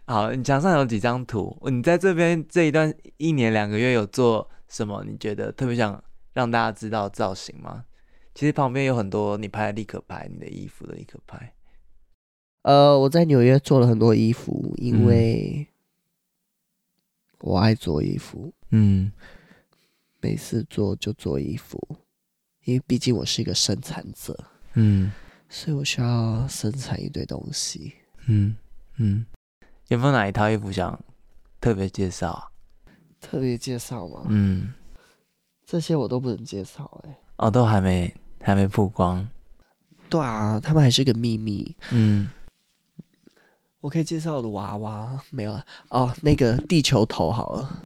好，你墙上有几张图？你在这边这一段一年两个月有做什么？你觉得特别想让大家知道造型吗？其实旁边有很多你拍的立可拍，你的衣服的立可拍。呃，我在纽约做了很多衣服，因为我爱做衣服。嗯。没事做就做衣服，因为毕竟我是一个生产者，嗯，所以我需要生产一堆东西，嗯嗯。有没有哪一套衣服想特别介绍啊？特别介绍吗？嗯，这些我都不能介绍哎。哦，都还没还没曝光。对啊，他们还是个秘密。嗯，我可以介绍我的娃娃没有了哦，那个地球头好了。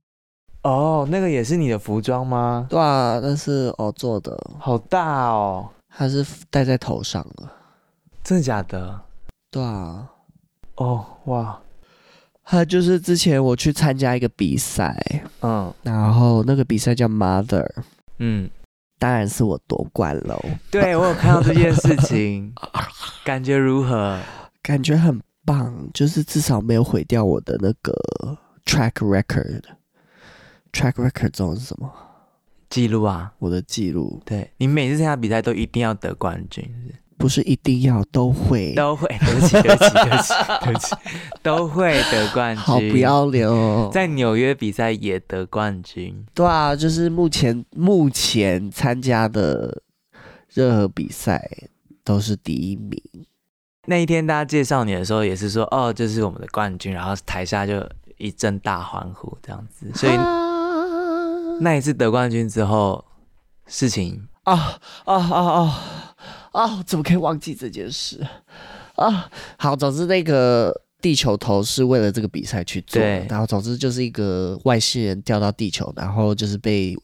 哦，那个也是你的服装吗？对啊，那是我做的，好大哦，它是戴在头上的，真的假的？对啊，哦哇，它就是之前我去参加一个比赛，嗯，然后那个比赛叫 Mother，嗯，当然是我夺冠喽。对，我有看到这件事情，感觉如何？感觉很棒，就是至少没有毁掉我的那个 track record。Track record 这种是什么？记录啊，我的记录。对，你每次参加比赛都一定要得冠军，是不是一定要都会？都会，(laughs) 对不起，对不起，对不起，对不起，都会得冠军。好不要脸哦，在纽约比赛也得冠军。对啊，就是目前目前参加的任何比赛都是第一名。那一天大家介绍你的时候，也是说哦，这是我们的冠军，然后台下就一阵大欢呼，这样子，所以。啊那一次得冠军之后，事情啊啊啊啊啊！怎么可以忘记这件事啊？好，总之那个地球头是为了这个比赛去做，对然后总之就是一个外星人掉到地球，然后就是被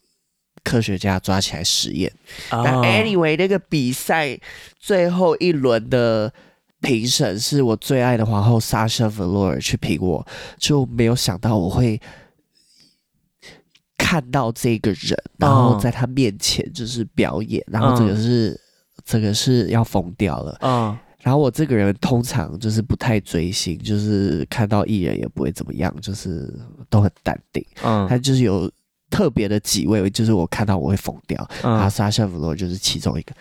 科学家抓起来实验。那、oh. anyway，那个比赛最后一轮的评审是我最爱的皇后 Sasha Velour 去评我，就没有想到我会。看到这个人，然后在他面前就是表演，嗯、然后这个是、嗯、这个是要疯掉了。嗯，然后我这个人通常就是不太追星，就是看到艺人也不会怎么样，就是都很淡定。嗯，他就是有特别的几位，就是我看到我会疯掉。嗯，然后莎莎弗洛就是其中一个。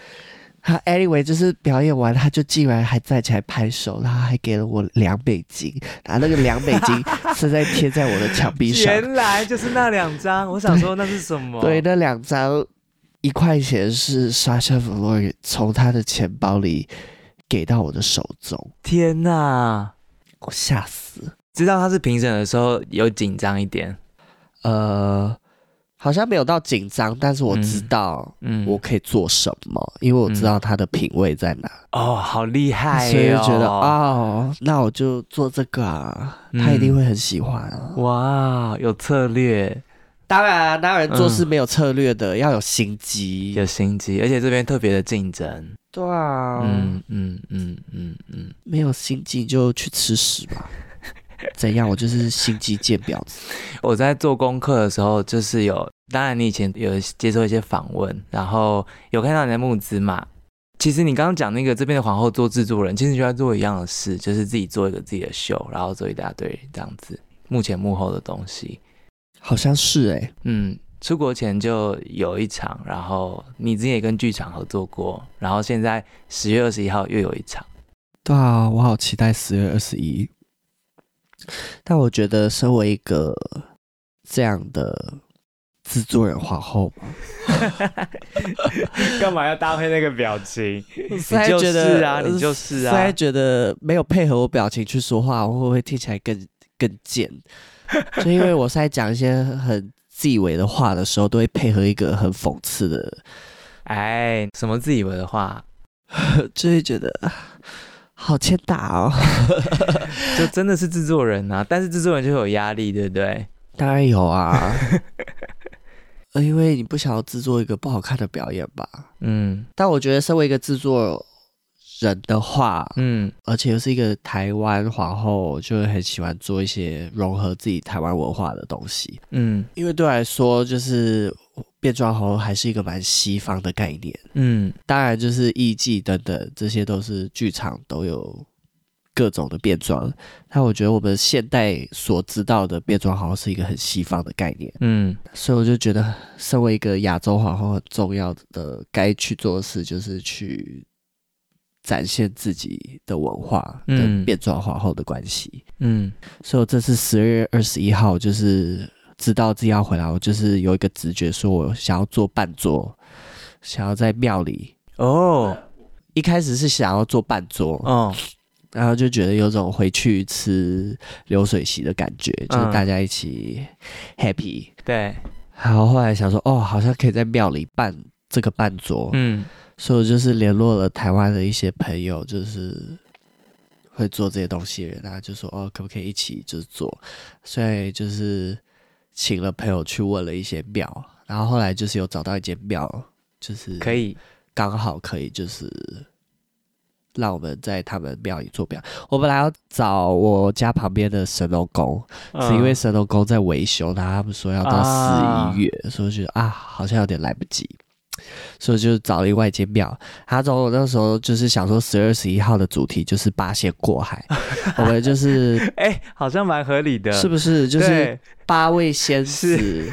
他 (laughs) anyway 就是表演完，他就竟然还站起来拍手，然后还给了我两美金，然后那个两美金 (laughs) 是在贴在我的墙壁上。原来就是那两张，我想说那是什么？对，(laughs) 对，那两张一块钱是 Sasha Velour 从他的钱包里给到我的手中。天哪，我吓死！知道他是评审的时候有紧张一点。呃，好像没有到紧张，但是我知道，嗯，我可以做什么，嗯、因为我知道他的品味在哪。哦，好厉害、哦！所以就觉得哦，那我就做这个啊，他一定会很喜欢。哇，有策略。当然，当然做事没有策略的，嗯、要有心机，有心机，而且这边特别的竞争。对啊，嗯嗯嗯嗯嗯，没有心机就去吃屎吧。(laughs) 怎样？我就是心机贱婊子。我在做功课的时候，就是有，当然你以前有接受一些访问，然后有看到你的募资嘛。其实你刚刚讲那个这边的皇后做制作人，其实你就在做一样的事，就是自己做一个自己的秀，然后做一大堆这样子幕前幕后的东西。好像是哎、欸，嗯，出国前就有一场，然后你之前也跟剧场合作过，然后现在十月二十一号又有一场。对啊，我好期待十月二十一。但我觉得身为一个这样的制作人皇后，(laughs) 干嘛要搭配那个表情？(laughs) 你就是啊，你就是啊。现在觉得没有配合我表情去说话，我会不会听起来更更贱？(laughs) 就因为我在讲一些很自以为的话的时候，都会配合一个很讽刺的，哎，什么自以为的话，就会觉得好欠打哦。(laughs) 就真的是制作人啊，但是制作人就有压力，对不对？当然有啊，(laughs) 因为你不想要制作一个不好看的表演吧？嗯，但我觉得身为一个制作。人的话，嗯，而且又是一个台湾皇后，就会很喜欢做一些融合自己台湾文化的东西，嗯，因为对我来说，就是变装皇后还是一个蛮西方的概念，嗯，当然就是艺伎等等，这些都是剧场都有各种的变装，但我觉得我们现代所知道的变装皇后是一个很西方的概念，嗯，所以我就觉得，身为一个亚洲皇后，很重要的该去做的事就是去。展现自己的文化跟变装皇后的关系，嗯，所以我这次十二月二十一号就是知道自己要回来，我就是有一个直觉，说我想要做半桌，想要在庙里哦。一开始是想要做半桌，哦，然后就觉得有种回去吃流水席的感觉，就是大家一起 happy，对。然后后来想说，哦，好像可以在庙里办这个半桌，嗯。所以我就是联络了台湾的一些朋友，就是会做这些东西的人，然后就说哦，可不可以一起就是做？所以就是请了朋友去问了一些庙，然后后来就是有找到一间庙，就是可以刚好可以就是让我们在他们庙里做表。我本来要找我家旁边的神农宫，嗯、是因为神农宫在维修，然后他们说要到十一月，啊、所以我觉得啊，好像有点来不及。所以就找了一外一间庙，他从我那时候就是想说十二十一号的主题就是八仙过海，(laughs) 我们就是哎、欸，好像蛮合理的，是不是？就是八位仙子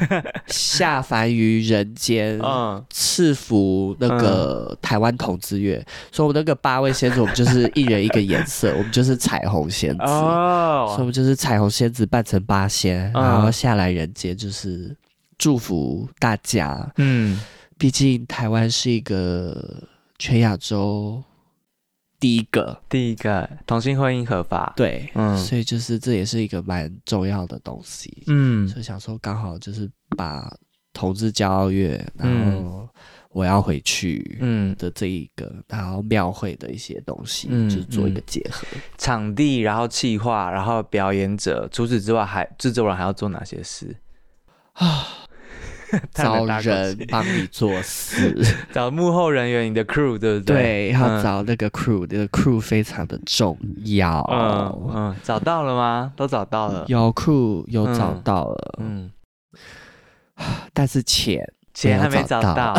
下凡于人间，嗯，赐福那个台湾同志月。嗯、所以我们那个八位仙子，我们就是一人一个颜色，我们就是彩虹仙子哦，所以我们就是彩虹仙子扮成八仙，然后下来人间就是祝福大家，嗯。毕竟台湾是一个全亚洲第一个。第一个同性婚姻合法，对，嗯，所以就是这也是一个蛮重要的东西，嗯，所以想说刚好就是把同志骄傲月，然后我要回去，嗯。的这一个，嗯、然后庙会的一些东西，嗯，就是做一个结合，场地，然后企划，然后表演者，除此之外还制作人还要做哪些事？(sighs) 啊？(laughs) 找人帮你做事，(laughs) 找幕后人员，你的 crew 对不对？对，要找那个 crew，那个 crew 非常的重要。嗯嗯，找到了吗？都找到了，有 crew 有找到了，嗯，(sighs) 但是钱。钱还没找到，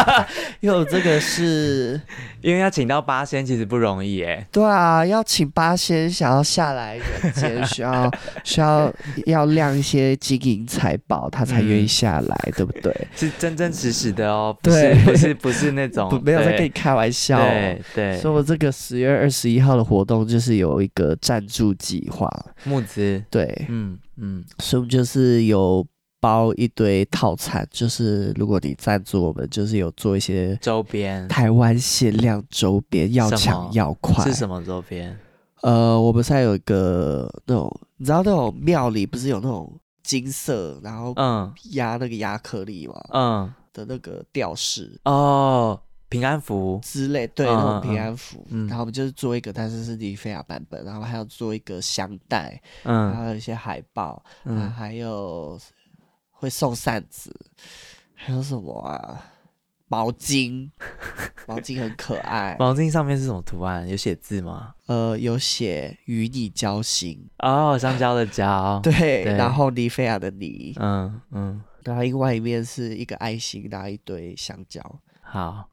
(laughs) 因为这个是 (laughs) 因为要请到八仙其实不容易哎。对啊，要请八仙想要下来人间，需要需要要亮一些金银财宝，他才愿意下来，嗯、对不对？(laughs) 是真真实实的哦，不是不是不是那种没有在跟你开玩笑。对对，所以我这个十月二十一号的活动就是有一个赞助计划，募资。对，嗯嗯，所以就是有。包一堆套餐，就是如果你赞助我们，就是有做一些周边，台湾限量周边，要抢要快。是什么？周边？呃，我们现在有一个那种，你知道那种庙里不是有那种金色，然后嗯，压那个亚克力嘛，嗯。的那个吊饰。哦，平安符。之类，对，那种平安符，然后我们就是做一个，但是是尼菲亚版本，然后还要做一个香袋，嗯，还有一些海报，嗯，还有会送扇子，还有什么啊？毛巾，毛巾很可爱。毛巾上面是什么图案？有写字吗？呃，有写与你交心哦，香蕉的蕉。对，对然后尼菲亚的尼，嗯嗯，然后另外一面是一个爱心，拿一堆香蕉。好，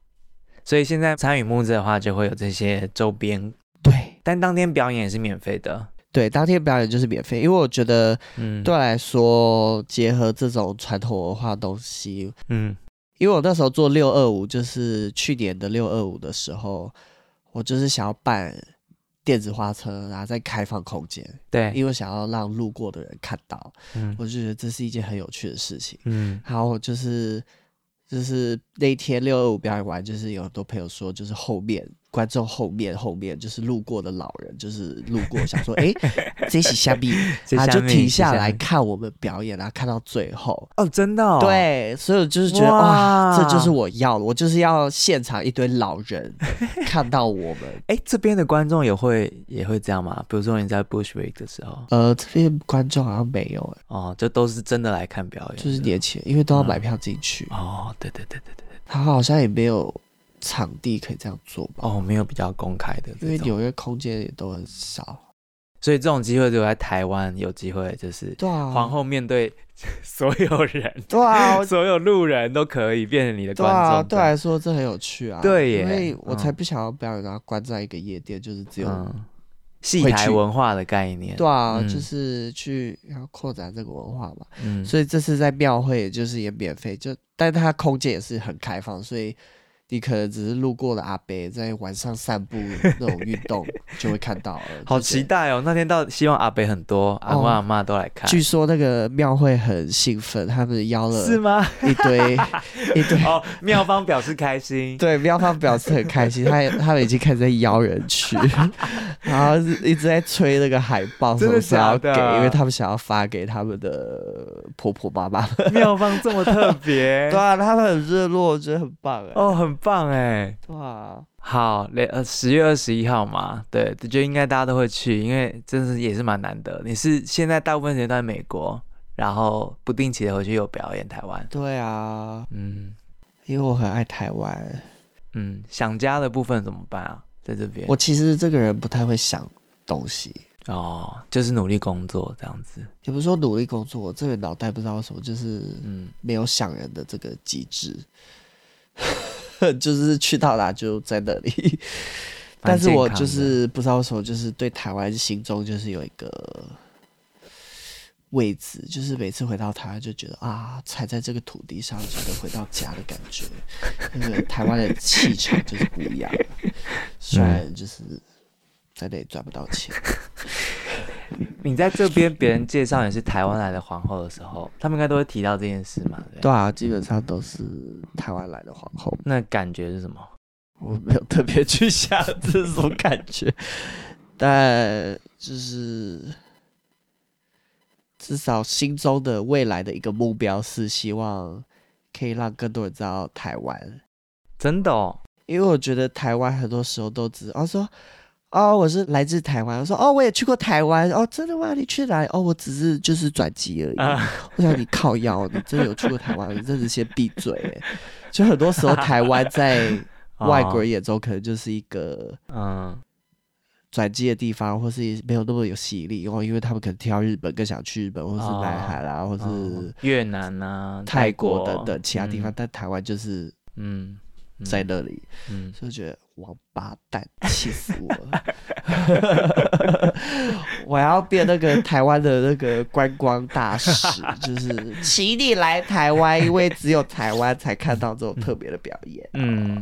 所以现在参与募资的话，就会有这些周边。对，但当天表演也是免费的。对，当天表演就是免费，因为我觉得，嗯，对我来说，结合这种传统文化东西，嗯。因为我那时候做六二五，就是去年的六二五的时候，我就是想要办电子花车，然后再开放空间。对，因为想要让路过的人看到，嗯，我就觉得这是一件很有趣的事情。嗯，然后就是就是那一天六二五表演完，就是有很多朋友说，就是后面。观众后面后面就是路过的老人，就是路过想说，哎、欸，这是虾米，(laughs) 他就停下来看我们表演，然后看到最后。哦，真的、哦？对，所以我就是觉得哇，哇，这就是我要的，我就是要现场一堆老人 (laughs) 看到我们。哎、欸，这边的观众也会也会这样吗？比如说你在 Bushwick 的时候，呃，这边观众好像没有，哦，就都是真的来看表演，就是年前，因为都要买票进去、嗯。哦，对对对对对，他好像也没有。场地可以这样做吧？哦，没有比较公开的，因为纽约空间也都很少，所以这种机会就在台湾有机会，就是对啊，皇后面对 (laughs) 所有人，对啊，(laughs) 所有路人都可以变成你的观众。对啊，对来说这很有趣啊。对耶，因为我才不想要表演，然后关在一个夜店，就是只有戏台文化的概念。对啊，就是去要扩展这个文化嘛。嗯，所以这次在庙会，就是也免费，就但是它空间也是很开放，所以。你可能只是路过了阿伯在晚上散步 (laughs) 那种运动，就会看到了。好期待哦！那天到希望阿伯很多，阿公阿妈都来看。据说那个庙会很兴奋，他们邀了是吗？一堆 (laughs) 一堆哦，庙方表示开心。对，庙方表示很开心，他他们已经开始在邀人去，(laughs) 然后一直在催那个海报，真的想要给，因为他们想要发给他们的婆婆妈妈。庙方这么特别，对啊，他们很热络，我觉得很棒哎。哦，很。棒哎，哇，好，呃，十月二十一号嘛，对，就应该大家都会去，因为真的也是蛮难得。你是现在大部分时间都在美国，然后不定期的回去有表演台湾。对啊，嗯，因为我很爱台湾，嗯，想家的部分怎么办啊？在这边，我其实这个人不太会想东西哦，就是努力工作这样子。也不是说努力工作，我这个脑袋不知道为什么，就是嗯，没有想人的这个机制。就是去到哪就在那里，但是我就是不知道为什么，就是对台湾心中就是有一个位置，就是每次回到台湾就觉得啊，踩在这个土地上，觉得回到家的感觉。那个台湾的气场就是不一样，(laughs) 虽然就是在那里赚不到钱。你在这边，别人介绍你是台湾来的皇后的时候，他们应该都会提到这件事嘛？对，对啊，基本上都是台湾来的皇后。那感觉是什么？我没有特别去想 (laughs) 这种感觉，但就是至少心中的未来的一个目标是希望可以让更多人知道台湾。真的哦，因为我觉得台湾很多时候都只哦说。哦，我是来自台湾。我说，哦，我也去过台湾。哦，真的吗？你去哪里？哦，我只是就是转机而已。Uh, (laughs) 我想你靠腰，你真的有去过台湾？(laughs) 你真的先闭嘴。就很多时候，台湾在外国人眼中可能就是一个 (laughs) 嗯转机的地方，或是没有那么有吸引力。因为因为他们可能挑日本，更想去日本，或是南海啦，uh, 或是越南啊、泰国等等其他地方。嗯、但台湾就是嗯。在那里，嗯，就觉得王八蛋，(laughs) 气死我了！(laughs) 我要变那个台湾的那个观光大使，(laughs) 就是请你来台湾，因为只有台湾才看到这种特别的表演。嗯，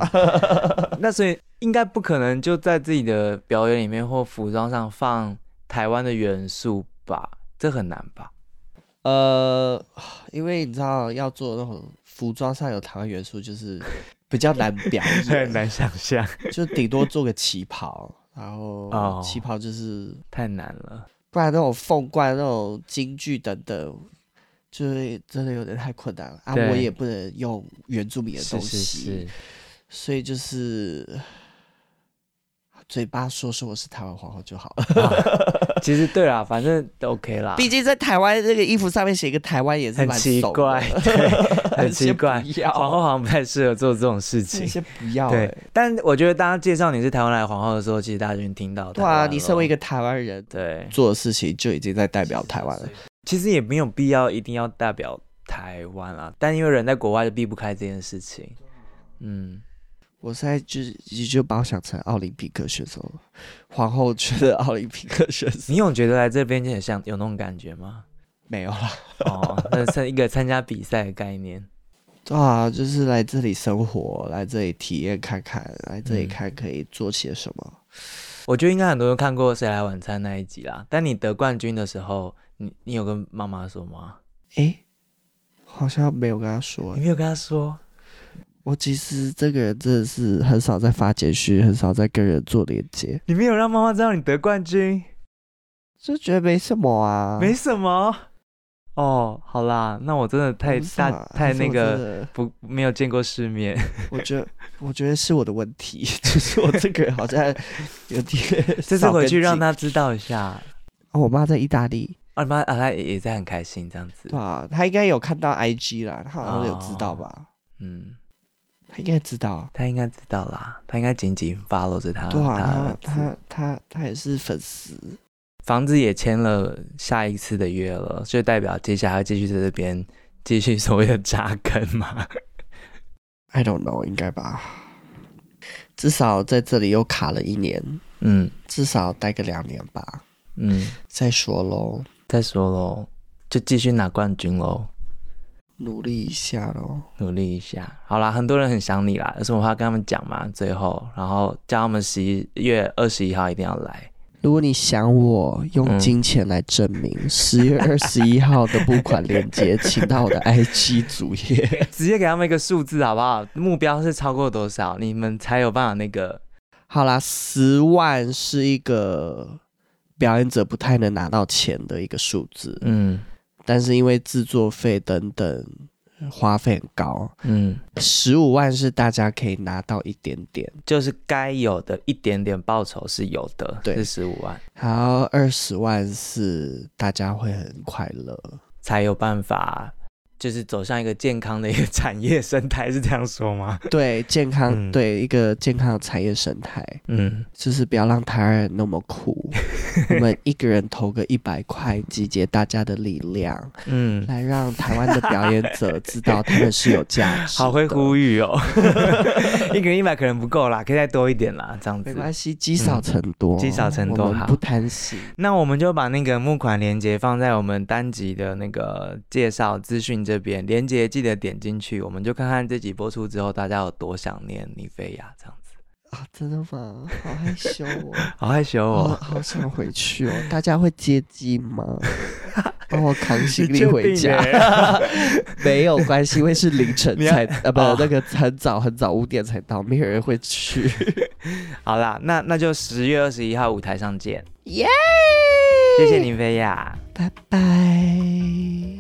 那所以应该不可能就在自己的表演里面或服装上放台湾的元素吧？这很难吧？呃，因为你知道要做那种服装上有台湾元素，就是。比较难表演，(laughs) 很难想象，就顶多做个旗袍，然后旗袍就是、哦、太难了，不然那种凤冠、那种京剧等等，就是真的有点太困难了。啊！我也不能用原住民的东西，是是是，所以就是。嘴巴说说我是台湾皇后就好了，啊。其实对啦，反正都 OK 啦。毕竟在台湾这个衣服上面写一个台湾也是蛮奇怪，对，(laughs) 很奇怪。皇后好像不太适合做这种事情。先不要，欸。对，但我觉得大家介绍你是台湾来的皇后的时候，其实大家就能听到。对啊，你身为一个台湾人，对做的事情就已经在代表台湾了。其实也没有必要一定要代表台湾啊，但因为人在国外就避不开这件事情。嗯。我现在就是也就把我想成奥林匹克选手，皇后区的奥林匹克选手。你有觉得来这边就很像有那种感觉吗？没有啦。哦，那是一个参加比赛的概念。(laughs) 对啊，就是来这里生活，来这里体验看看，来这里看可以做些什么。嗯、我觉得应该很多人看过《谁来晚餐》那一集啦。但你得冠军的时候，你你有跟妈妈说吗？诶，好像没有跟她说。你没有跟她说？我其实这个人真的是很少在发简讯，很少在跟人做连接。你没有让妈妈知道你得冠军，就觉得没什么啊，没什么。哦，好啦，那我真的太大太那个不没有见过世面。(laughs) 我觉得 (laughs) 我觉得是我的问题，(laughs) 就是我这个人好像有点。这次回去让他知道一下。我妈在意大利，我妈啊，她也在很开心这样子。对啊，她应该有看到 IG 啦，她好像有知道吧？哦、嗯。他应该知道，他应该知道啦，他应该紧紧 follow 着他。对啊，他他他他也是粉丝，房子也签了下一次的约了，就代表接下来要继续在这边继续所谓的扎根嘛。(laughs) I don't know，应该吧。至少在这里又卡了一年，嗯，至少待个两年吧，嗯，再说喽，再说喽，就继续拿冠军喽。努力一下喽，努力一下。好啦，很多人很想你啦，有什么话跟他们讲嘛？最后，然后叫他们十一月二十一号一定要来。如果你想我，用金钱来证明，十、嗯、月二十一号的付款链接，请到我的 (laughs) IG 主页，直接给他们一个数字好不好？目标是超过多少，你们才有办法那个？好啦，十万是一个表演者不太能拿到钱的一个数字。嗯。但是因为制作费等等花费很高，嗯，十五万是大家可以拿到一点点，就是该有的一点点报酬是有的，对，是十五万。然后二十万是大家会很快乐，才有办法。就是走向一个健康的一个产业生态，是这样说吗？(laughs) 对，健康，嗯、对一个健康的产业生态，嗯，就是不要让台湾人那么苦。(laughs) 我们一个人投个一百块，集结大家的力量，嗯，来让台湾的表演者知道他们是有价值。(laughs) 好会呼吁哦，一个人一百可能不够啦，可以再多一点啦，这样子。没关系，积少成多，积、嗯、少成多，好，不贪心。那我们就把那个募款链接放在我们单集的那个介绍资讯这边，连接记得点进去，我们就看看这集播出之后，大家有多想念尼菲亚这样子啊？真的吗？好害羞哦，(laughs) 好害羞哦，好，想回去哦。大家会接机吗？(laughs) 帮我扛行李回家？(laughs) 没有关系，因为是凌晨才啊，不，那个很早很早五点才到，没有人会去。好啦，那那就十月二十一号舞台上见，耶！谢谢尼菲亚，拜拜。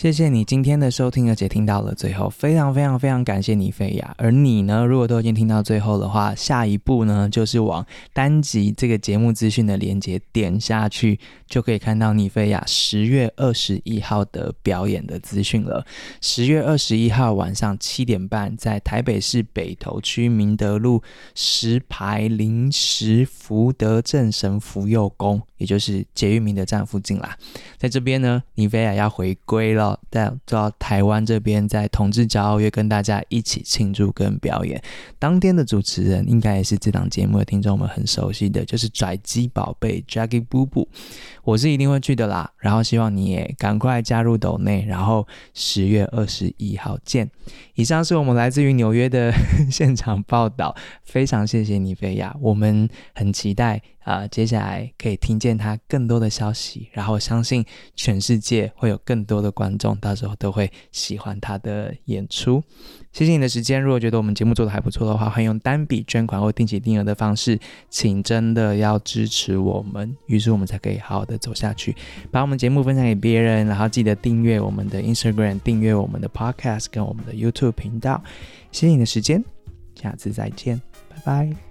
谢谢你今天的收听，而且听到了最后，非常非常非常感谢尼菲亚。而你呢，如果都已经听到最后的话，下一步呢，就是往单集这个节目资讯的连接点下去，就可以看到尼菲亚十月二十一号的表演的资讯了。十月二十一号晚上七点半，在台北市北投区明德路石牌临时福德正神福佑宫，也就是捷运明德站附近啦。在这边呢，尼菲亚要回归了。在到台湾这边，在同志骄傲月跟大家一起庆祝跟表演。当天的主持人应该也是这档节目的听众们很熟悉的，就是拽鸡宝贝 Jackie 布布。我是一定会去的啦。然后希望你也赶快加入斗内，然后十月二十一号见。以上是我们来自于纽约的 (laughs) 现场报道，非常谢谢你菲亚，我们很期待啊、接下来可以听见他更多的消息，然后相信全世界会有更多的观众，到时候都会喜欢他的演出。谢谢你的时间，如果觉得我们节目做得还不错的话，欢迎用单笔捐款或定期定额的方式，请真的要支持我们，于是我们才可以好好的走下去，把我们节目分享给别人，然后记得订阅我们的 Instagram，订阅我们的 Podcast 跟我们的 YouTube 频道。谢谢你的时间，下次再见，拜拜。